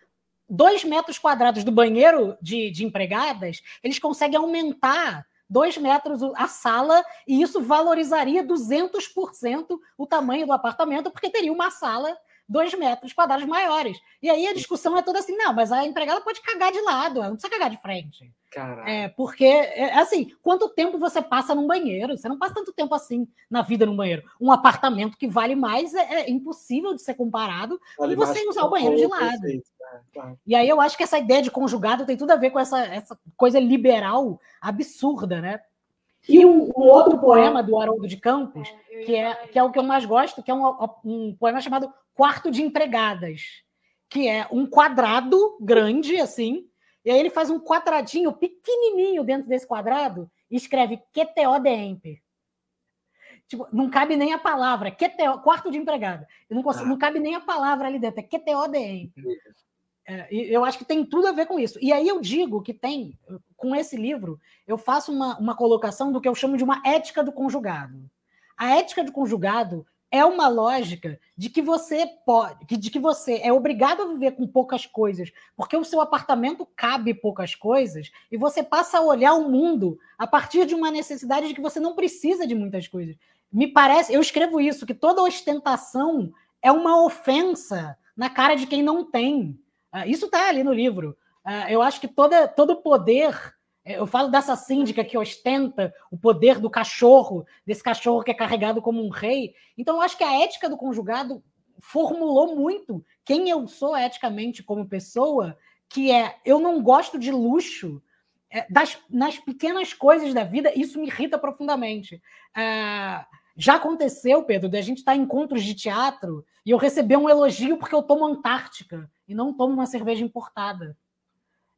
dois metros quadrados do banheiro de, de empregadas, eles conseguem aumentar dois metros a sala e isso valorizaria 200% o tamanho do apartamento, porque teria uma sala dois metros quadrados maiores. E aí a discussão é toda assim: não, mas a empregada pode cagar de lado, ela não precisa cagar de frente. Caralho. É, porque, é, assim, quanto tempo você passa num banheiro? Você não passa tanto tempo assim na vida num banheiro. Um apartamento que vale mais é, é impossível de ser comparado Vale com você usar o banheiro de lado. né? Claro. E aí eu acho que essa ideia de conjugado tem tudo a ver com essa, essa coisa liberal absurda, né? E um, um outro poema do Haroldo de Campos, que é, que é o que eu mais gosto, que é um, um poema chamado Quarto de Empregadas, que é um quadrado grande, assim, e aí ele faz um quadradinho pequenininho dentro desse quadrado e escreve QTO de Emper. Tipo, não cabe nem a palavra, QTO, quarto de empregada. Eu não, consigo, Ah. não cabe nem a palavra ali dentro, é QTO de Emper. É, eu acho que tem tudo a ver com isso. E aí eu digo que tem, com esse livro, eu faço uma, uma colocação do que eu chamo de uma ética do conjugado. A ética do conjugado é uma lógica de que você pode, de que você é obrigado a viver com poucas coisas, porque o seu apartamento cabe poucas coisas, e você passa a olhar o mundo a partir de uma necessidade de que você não precisa de muitas coisas. Me parece, eu escrevo isso, que toda ostentação é uma ofensa na cara de quem não tem. Ah, Isso está ali no livro. Ah, Eu acho que toda, todo poder. eh, Eu falo dessa síndica que ostenta o poder do cachorro, desse cachorro que é carregado como um rei. Então, eu acho que a ética do conjugado formulou muito quem eu sou eticamente como pessoa, que é eu não gosto de luxo. eh, Das, nas pequenas coisas da vida, isso me irrita profundamente. Ah, já aconteceu, Pedro, de a gente estar em encontros de teatro e eu receber um elogio porque eu tomo Antártica e não tomo uma cerveja importada.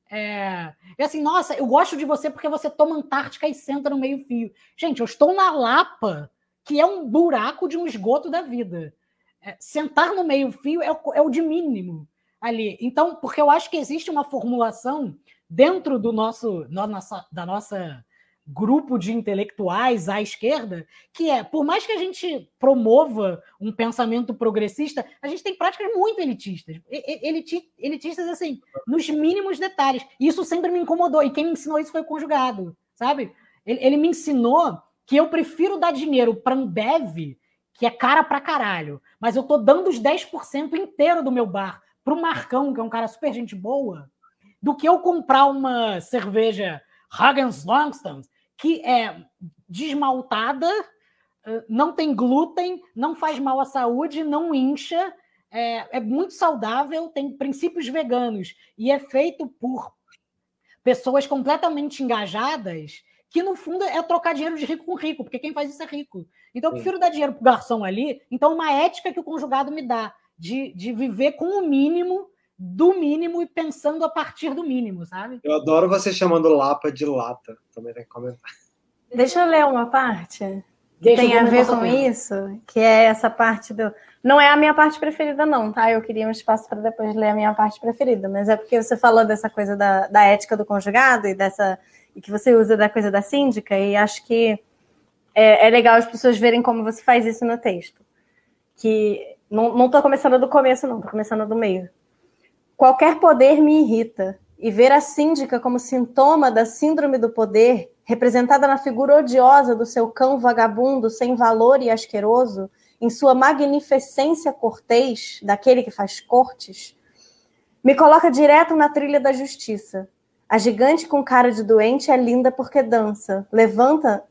É, e assim, nossa, eu gosto de você porque você toma Antártica e senta no meio-fio. Gente, eu estou na Lapa, que é um buraco de um esgoto da vida. É, sentar no meio-fio é, é o de mínimo ali. Então, porque eu acho que existe uma formulação dentro do nosso, no- nossa, da nossa grupo de intelectuais à esquerda, que é, por mais que a gente promova um pensamento progressista, a gente tem práticas muito elitistas. Eliti- Elitistas, assim, nos mínimos detalhes. E isso sempre me incomodou. E quem me ensinou isso foi o conjugado, sabe? Ele, ele me ensinou que eu prefiro dar dinheiro para Ambev, que é cara pra caralho, mas eu tô dando os 10% inteiro do meu bar pro Marcão, que é um cara super gente boa, do que eu comprar uma cerveja Hagens Langston, que é desmaltada, eh, não tem glúten, não faz mal à saúde, não incha, é, é muito saudável, tem princípios veganos e é feito por pessoas completamente engajadas, que no fundo é trocar dinheiro de rico com rico, porque quem faz isso é rico. Então eu prefiro dar dinheiro pro garçom ali. Então, uma ética que o conjugado me dá de, de viver com o mínimo, do mínimo e pensando a partir do mínimo, sabe? Eu adoro você chamando Lapa de lata. Também tem que comentar. Deixa eu ler uma parte que Deixa tem a ver com isso, que é essa parte do. Não é a minha parte preferida, não, tá? Eu queria um espaço para depois ler a minha parte preferida, mas é porque você falou dessa coisa da, da ética do conjugado e dessa. e que você usa da coisa da síndica, e acho que é, é legal as pessoas verem como você faz isso no texto. Que não, não tô começando do começo, não, tô começando do meio. Qualquer poder me irrita, e ver a síndica como sintoma da síndrome do poder, representada na figura odiosa do seu cão vagabundo, sem valor e asqueroso, em sua magnificência cortês, daquele que faz cortes, me coloca direto na trilha da justiça. A gigante com cara de doente é linda porque dança, levanta,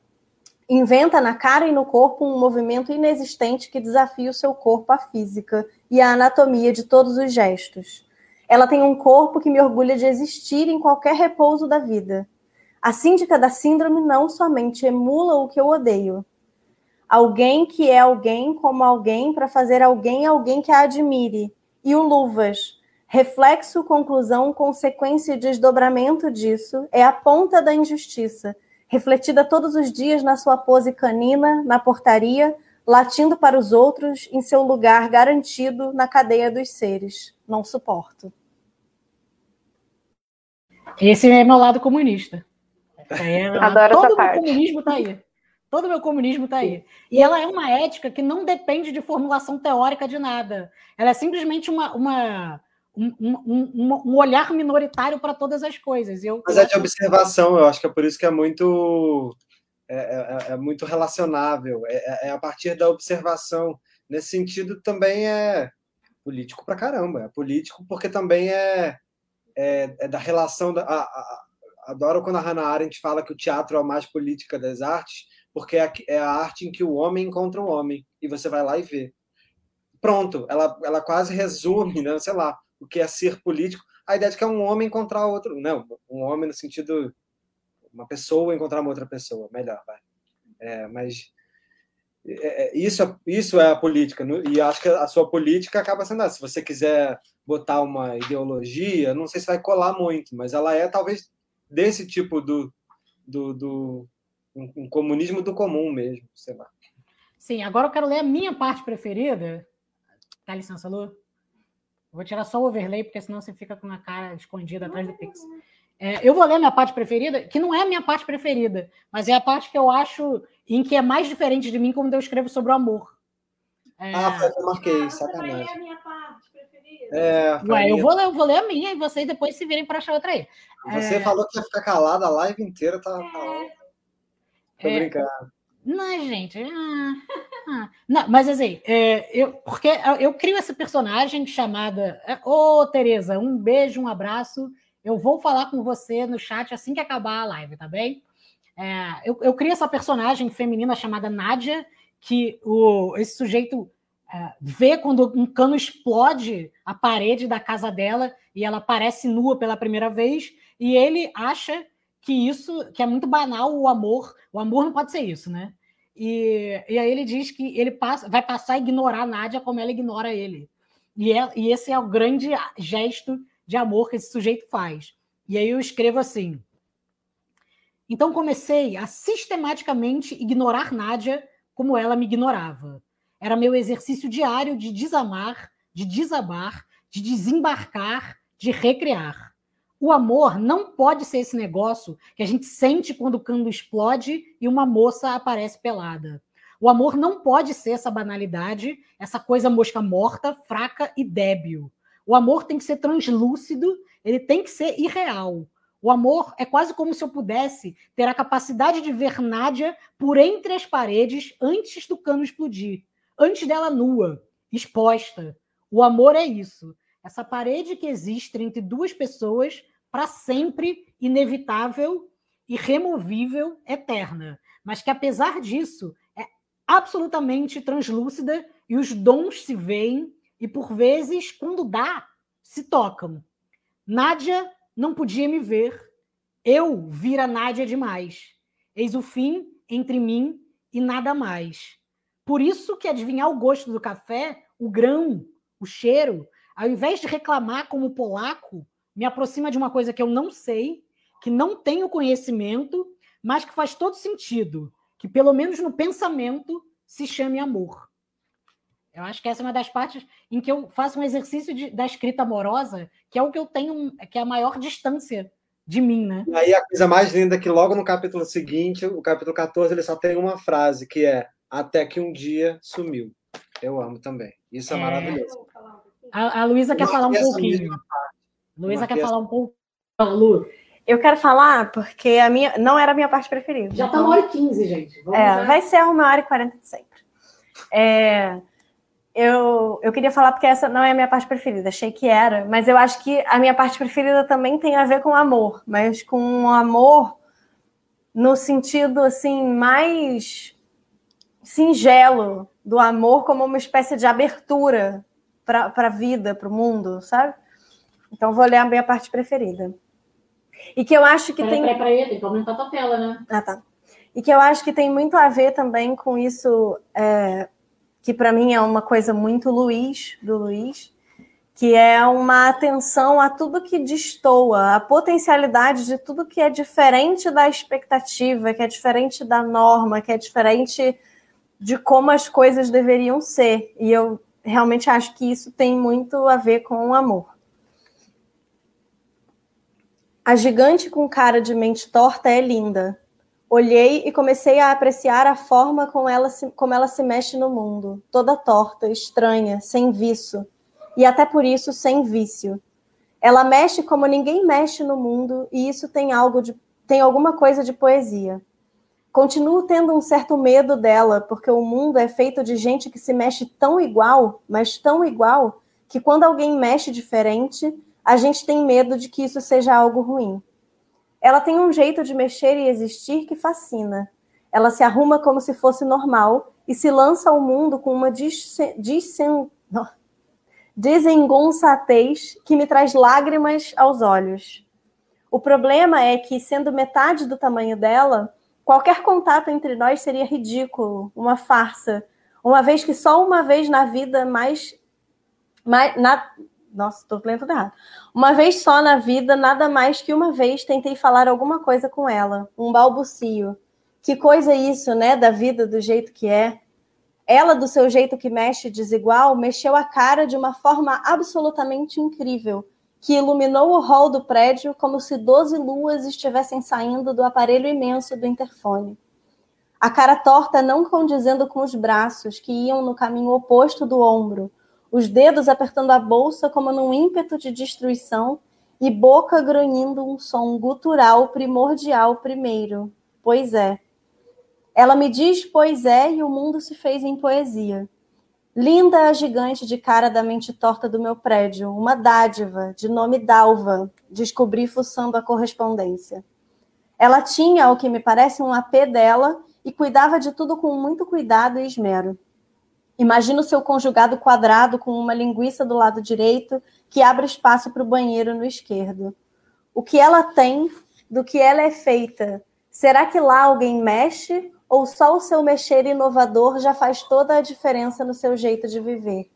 inventa na cara e no corpo um movimento inexistente que desafia o seu corpo à física e à anatomia de todos os gestos. Ela tem um corpo que me orgulha de existir em qualquer repouso da vida. A síndica da síndrome não somente emula o que eu odeio. Alguém que é alguém como alguém para fazer alguém alguém que a admire. E o Luvas, reflexo, conclusão, consequência e desdobramento disso, é a ponta da injustiça, refletida todos os dias na sua pose canina, na portaria, latindo para os outros em seu lugar garantido na cadeia dos seres. Não suporto. Esse é meu lado comunista. É, Adoro todo essa meu parte. comunismo tá aí. Todo meu comunismo tá aí. E ela é uma ética que não depende de formulação teórica de nada. Ela é simplesmente uma, uma, um, um- um- um olhar minoritário para todas as coisas. Eu, Mas é de observação, eu acho que é por isso que é muito é, é- é muito relacionável. É, é- é a partir da observação. Nesse sentido, também é político pra caramba. É político porque também é, é, é da relação. Da, a, a, adoro quando a Hannah Arendt fala que o teatro é a mais política das artes, porque é, é a arte em que o homem encontra o homem, e você vai lá e vê. Pronto, ela, ela quase resume, né, sei lá, o que é ser político. A ideia de que é um homem encontrar outro. Não, um homem no sentido. Uma pessoa encontrar uma outra pessoa, melhor, vai. É, mas é, é, isso, isso é a política, e acho que a sua política acaba sendo essa. Se você quiser botar uma ideologia, não sei se vai colar muito, mas ela é talvez desse tipo do, do, do um, um comunismo do comum mesmo, sei lá. Sim, agora eu quero ler a minha parte preferida. Dá licença, Lu? Vou tirar só o overlay, porque senão você fica com a cara escondida atrás do Pix. É, eu vou ler a minha parte preferida, que não é a minha parte preferida, mas é a parte que eu acho em que é mais diferente de mim quando eu escrevo sobre o amor. É... Ah, eu marquei, ah, sacanagem. Você vai ler a minha parte preferida? É, Ué, eu vou, ler, eu vou ler a minha e vocês depois se virem para achar outra aí. Você é... falou que ia ficar calada a live inteira, tá? tá... Tô é... brincando. Não, gente. Ah, ah. Não, mas assim, é, eu, porque eu crio essa personagem chamada. É, Ô, oh, Tereza, um beijo, um abraço. Eu vou falar com você no chat assim que acabar a live, tá bem? É, eu, eu crio essa personagem feminina chamada Nádia, que o, esse sujeito é, vê quando um cano explode a parede da casa dela e ela aparece nua pela primeira vez, e ele acha que isso, que é muito banal o amor. O amor não pode ser isso, né? E, e aí ele diz que ele passa, vai passar a ignorar a Nádia como ela ignora ele. E, é, e esse é o grande gesto de amor que esse sujeito faz. E aí eu escrevo assim. Então comecei a sistematicamente ignorar Nádia como ela me ignorava. Era meu exercício diário de desamar, de desabar, de desembarcar, de recriar. O amor não pode ser esse negócio que a gente sente quando o cano explode e uma moça aparece pelada. O amor não pode ser essa banalidade, essa coisa mosca morta, fraca e débil. O amor tem que ser translúcido, ele tem que ser irreal. O amor é quase como se eu pudesse ter a capacidade de ver Nádia por entre as paredes antes do cano explodir, antes dela nua, exposta. O amor é isso essa parede que existe entre duas pessoas para sempre inevitável, irremovível, eterna, mas que apesar disso é absolutamente translúcida e os dons se veem e por vezes quando dá se tocam. Nádia não podia me ver, eu vira Nádia demais. Eis o fim entre mim e nada mais. Por isso que adivinhar o gosto do café, o grão, o cheiro, ao invés de reclamar como polaco, me aproxima de uma coisa que eu não sei, que não tenho conhecimento, mas que faz todo sentido, que pelo menos no pensamento se chame amor. Eu acho que essa é uma das partes em que eu faço um exercício de, da escrita amorosa, que é o que eu tenho, que é a maior distância de mim, né? E aí a coisa mais linda é que logo no capítulo seguinte, o capítulo 14, ele só tem uma frase, que é até que um dia sumiu. Eu amo também. Isso é, é... maravilhoso. A, a Luísa quer falar um pouquinho. Luísa quer falar um pouco. Lu. Eu quero falar porque a minha não era a minha parte preferida. Já está uma hora e quinze, gente. Vamos é, vai ser uma hora e quarenta de sempre. É, eu, eu queria falar porque essa não é a minha parte preferida, achei que era, mas eu acho que a minha parte preferida também tem a ver com amor, mas com um amor no sentido assim mais singelo do amor como uma espécie de abertura para a vida, para o mundo, sabe? Então vou ler a minha parte preferida. E que eu acho que tem. Peraí, peraí, tem que aumentar a tua tela, né? Ah, tá. E que eu acho que tem muito a ver também com isso, é, que para mim é uma coisa muito Luiz, do Luiz, que é uma atenção a tudo que destoa, a potencialidade de tudo que é diferente da expectativa, que é diferente da norma, que é diferente de como as coisas deveriam ser. E eu realmente acho que isso tem muito a ver com o amor. A gigante com cara de mente torta é linda. Olhei e comecei a apreciar a forma como ela, se, como ela se mexe no mundo, toda torta, estranha, sem viço, e até por isso sem vício. Ela mexe como ninguém mexe no mundo, e isso tem algo de tem alguma coisa de poesia. Continuo tendo um certo medo dela, porque o mundo é feito de gente que se mexe tão igual, mas tão igual, que quando alguém mexe diferente, a gente tem medo de que isso seja algo ruim. Ela tem um jeito de mexer e existir que fascina. Ela se arruma como se fosse normal e se lança ao mundo com uma desengonçatez que me traz lágrimas aos olhos. O problema é que, sendo metade do tamanho dela, qualquer contato entre nós seria ridículo, uma farsa, uma vez que só uma vez na vida mais. mais na, nossa, estou lendo errado. Uma vez só na vida, nada mais que uma vez tentei falar alguma coisa com ela, um balbucio. Que coisa é isso, né, da vida do jeito que é. Ela, do seu jeito que mexe desigual, mexeu a cara de uma forma absolutamente incrível, que iluminou o hall do prédio como se doze luas estivessem saindo do aparelho imenso do interfone. A cara torta não condizendo com os braços, que iam no caminho oposto do ombro, os dedos apertando a bolsa como num ímpeto de destruição e boca grunhindo um som gutural primordial primeiro. Pois é. Ela me diz pois é e o mundo se fez em poesia. Linda a gigante de cara da mente torta do meu prédio, uma dádiva, de nome Dalva, descobri fuçando a correspondência. Ela tinha, ao que me parece, um AP dela e cuidava de tudo com muito cuidado e esmero. Imagina o seu conjugado quadrado com uma linguiça do lado direito que abre espaço para o banheiro no esquerdo. O que ela tem, do que ela é feita, será que lá alguém mexe ou só o seu mexer inovador já faz toda a diferença no seu jeito de viver?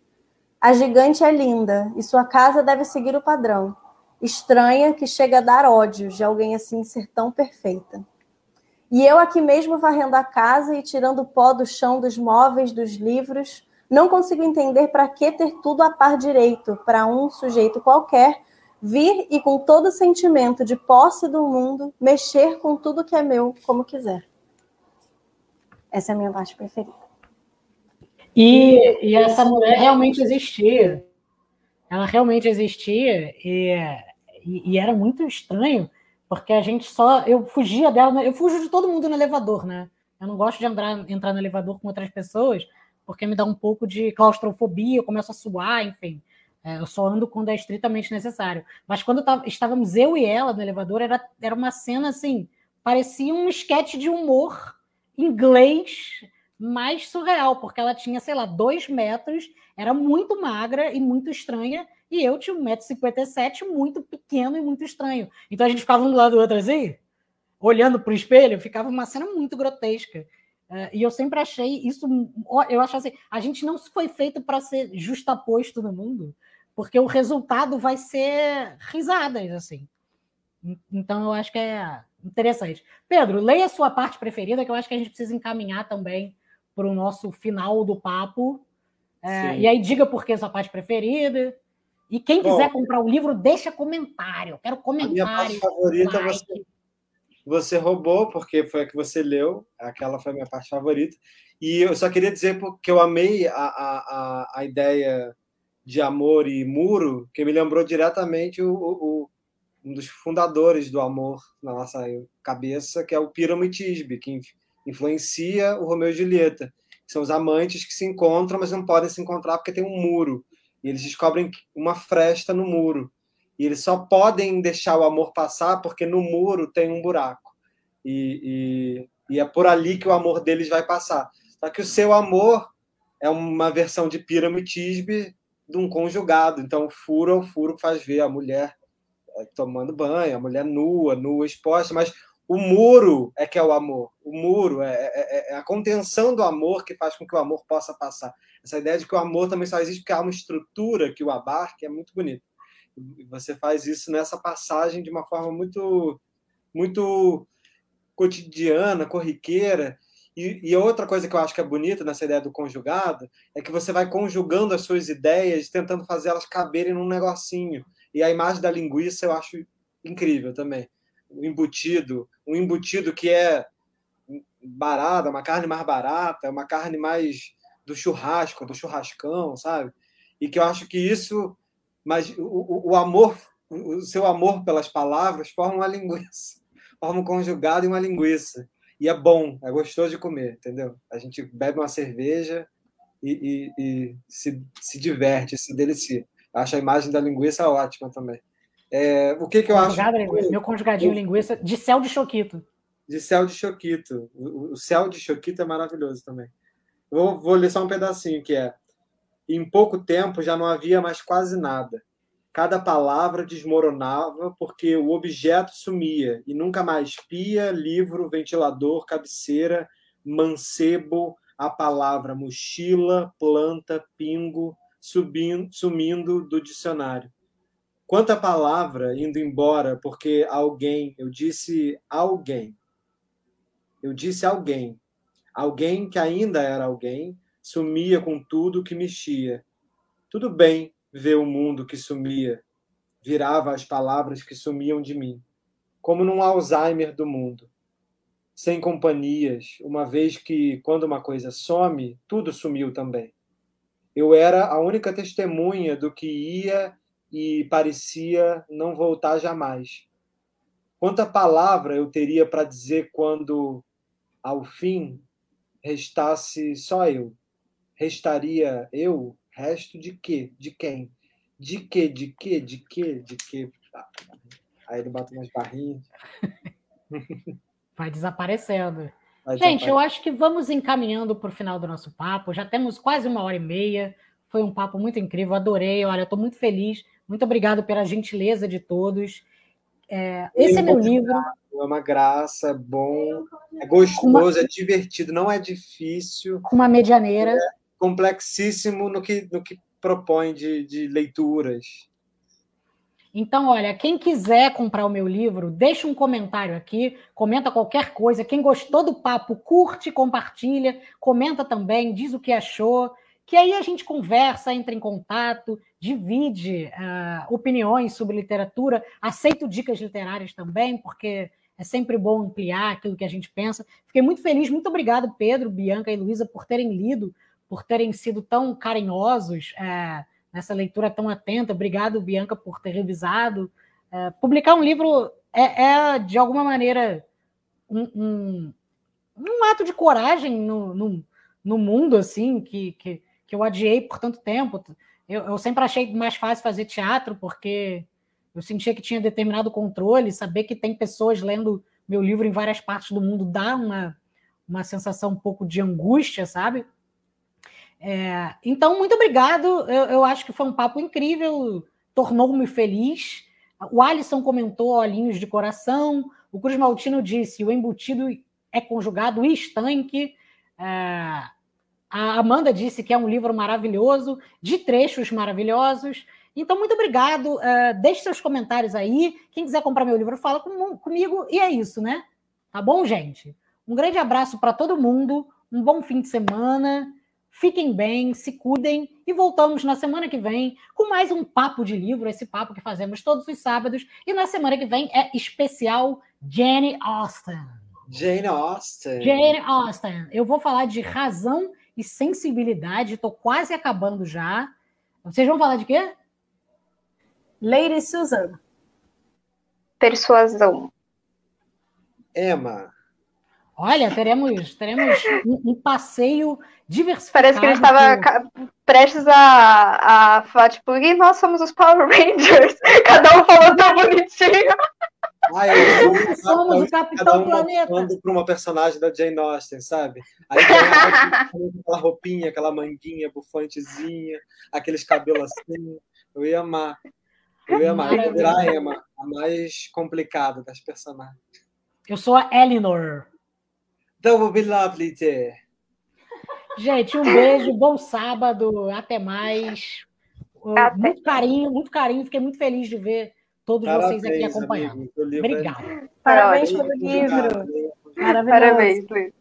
A gigante é linda e sua casa deve seguir o padrão. Estranha que chega a dar ódio de alguém assim ser tão perfeita. E eu aqui mesmo varrendo a casa e tirando o pó do chão dos móveis, dos livros, não consigo entender para que ter tudo a par direito, para um sujeito qualquer vir e com todo o sentimento de posse do mundo, mexer com tudo que é meu como quiser. Essa é a minha parte preferida. E, e essa mulher realmente existia. Ela realmente existia e, e, e era muito estranho porque a gente só. Eu fugia dela, eu fujo de todo mundo no elevador, né? Eu não gosto de entrar, entrar no elevador com outras pessoas, porque me dá um pouco de claustrofobia, eu começo a suar, enfim. É, eu só ando quando é estritamente necessário. Mas quando estávamos eu e ela no elevador, era, era uma cena assim, parecia um esquete de humor inglês mais surreal, porque ela tinha, sei lá, dois metros, era muito magra e muito estranha, e eu tinha 1,57m, muito pequeno e muito estranho. Então a gente ficava um do lado do outro assim, olhando para o espelho, ficava uma cena muito grotesca. Uh, e eu sempre achei isso. Eu acho assim: a gente não foi feito para ser justaposto no mundo, porque o resultado vai ser risadas, assim. Então eu acho que é interessante. Pedro, leia a sua parte preferida, que eu acho que a gente precisa encaminhar também para o nosso final do papo. É, e aí diga por que a sua parte preferida. E quem quiser Bom, comprar o livro, deixa comentário. Eu quero comentário. A minha parte favorita você, você roubou, porque foi a que você leu. Aquela foi a minha parte favorita. E eu só queria dizer que eu amei a, a, a ideia de amor e muro, que me lembrou diretamente o, o, um dos fundadores do amor na nossa cabeça, que é o Pyramid Tisbe, que influencia o Romeu e Julieta. São os amantes que se encontram, mas não podem se encontrar porque tem um muro. E eles descobrem uma fresta no muro. E eles só podem deixar o amor passar porque no muro tem um buraco. E, e, e é por ali que o amor deles vai passar. Só que o seu amor é uma versão de piramitisbe de um conjugado. Então, o furo é o furo que faz ver a mulher é, tomando banho, a mulher nua, nua, exposta, mas o muro é que é o amor. O muro é, é, é, a contenção do amor que faz com que o amor possa passar. Essa ideia de que o amor também só existe porque há uma estrutura que o abarque é muito bonito. E você faz isso nessa passagem de uma forma muito, muito cotidiana, corriqueira. E, e outra coisa que eu acho que é bonita nessa ideia do conjugado é que você vai conjugando as suas ideias, tentando fazer elas caberem num negocinho. E a imagem da linguiça eu acho incrível também um embutido, um embutido que é barata, uma carne mais barata, uma carne mais do churrasco, do churrascão, sabe? E que eu acho que isso, mas o, o amor, o seu amor pelas palavras forma uma linguiça, forma um conjugado e uma linguiça. E é bom, é gostoso de comer, entendeu? A gente bebe uma cerveja e, e, e se, se diverte, se delicia. Acho a imagem da linguiça ótima também. É, o que, que eu Conjugado acho. linguiça, Meu conjugadinho linguiça de céu de choquito. De céu de choquito. O, o céu de choquito é maravilhoso também. Vou, vou ler só um pedacinho que é. Em pouco tempo já não havia mais quase nada. Cada palavra desmoronava porque o objeto sumia e nunca mais pia, livro, ventilador, cabeceira, mancebo, a palavra mochila, planta, pingo, subindo, sumindo do dicionário. Quanta palavra indo embora porque alguém, eu disse alguém. Eu disse alguém. Alguém que ainda era alguém, sumia com tudo que mexia. Tudo bem ver o mundo que sumia, virava as palavras que sumiam de mim, como num Alzheimer do mundo. Sem companhias, uma vez que, quando uma coisa some, tudo sumiu também. Eu era a única testemunha do que ia e parecia não voltar jamais. Quanta palavra eu teria para dizer quando, ao fim, restasse só eu? Restaria eu? Resto de quê? De quem? De quê? De quê? De quê? De quê? Aí ele bota umas barrinhas. Vai desaparecendo. Vai Gente, eu acho que vamos encaminhando para o final do nosso papo. Já temos quase uma hora e meia. Foi um papo muito incrível, adorei. Olha, estou muito feliz. Muito obrigado pela gentileza de todos. É, esse é meu livro. É uma graça, é bom, é gostoso, uma... é divertido, não é difícil. Uma medianeira. É complexíssimo no que, no que propõe de, de leituras. Então, olha, quem quiser comprar o meu livro, deixa um comentário aqui, comenta qualquer coisa. Quem gostou do papo, curte, compartilha, comenta também, diz o que achou, que aí a gente conversa, entra em contato, divide uh, opiniões sobre literatura, aceito dicas literárias também, porque é sempre bom ampliar aquilo que a gente pensa. Fiquei muito feliz, muito obrigado, Pedro, Bianca e Luísa, por terem lido, por terem sido tão carinhosos. É, nessa leitura tão atenta. Obrigado, Bianca, por ter revisado. É, publicar um livro é, é de alguma maneira, um, um, um, ato de coragem no, no, no mundo, assim, que, que, que, eu adiei por tanto tempo. Eu, eu, sempre achei mais fácil fazer teatro, porque eu sentia que tinha determinado controle, saber que tem pessoas lendo meu livro em várias partes do mundo dá uma, uma sensação um pouco de angústia, sabe? É, então, muito obrigado. Eu, eu, acho que foi um papo incrível, tornou-me feliz. O Alisson comentou olhinhos de coração. O Cruz Maltino disse: o embutido é conjugado e estanque. É, a Amanda disse que é um livro maravilhoso, de trechos maravilhosos. Então, muito obrigado. É, deixe seus comentários aí. Quem quiser comprar meu livro, fala com, comigo. E é isso, né? Tá bom, gente? Um grande abraço para todo mundo. Um bom fim de semana. Fiquem bem, se cuidem e voltamos na semana que vem com mais um papo de livro, esse papo que fazemos todos os sábados. E na semana que vem é especial Jane Austen. Jane Austen. Jane Austen. Eu vou falar de razão e sensibilidade, estou quase acabando já. Vocês vão falar de quê? Lady Susan. Persuasão. Emma. Olha, teremos, teremos um, um passeio diversificado. Parece que ele estava prestes a, a falar, tipo, e nós somos os Power Rangers. Cada um falou tão bonitinho. Ah, eu, eu, somos o Capitão um Planeta. para uma personagem da Jane Austen, sabe? Aí tem aquela roupinha, aquela manguinha bufantezinha, aqueles cabelos assim. Eu ia amar. Eu ia amar. Eu ia virar a Emma, a mais complicada das personagens. Eu sou a Eleanor. That would be lovely, dear. Gente, um beijo, bom sábado, até mais. Até. Muito carinho, muito carinho. Fiquei muito feliz de ver todos Parabéns, vocês aqui acompanhando. Obrigada. Parabéns pelo livro. Parabéns, Luiz.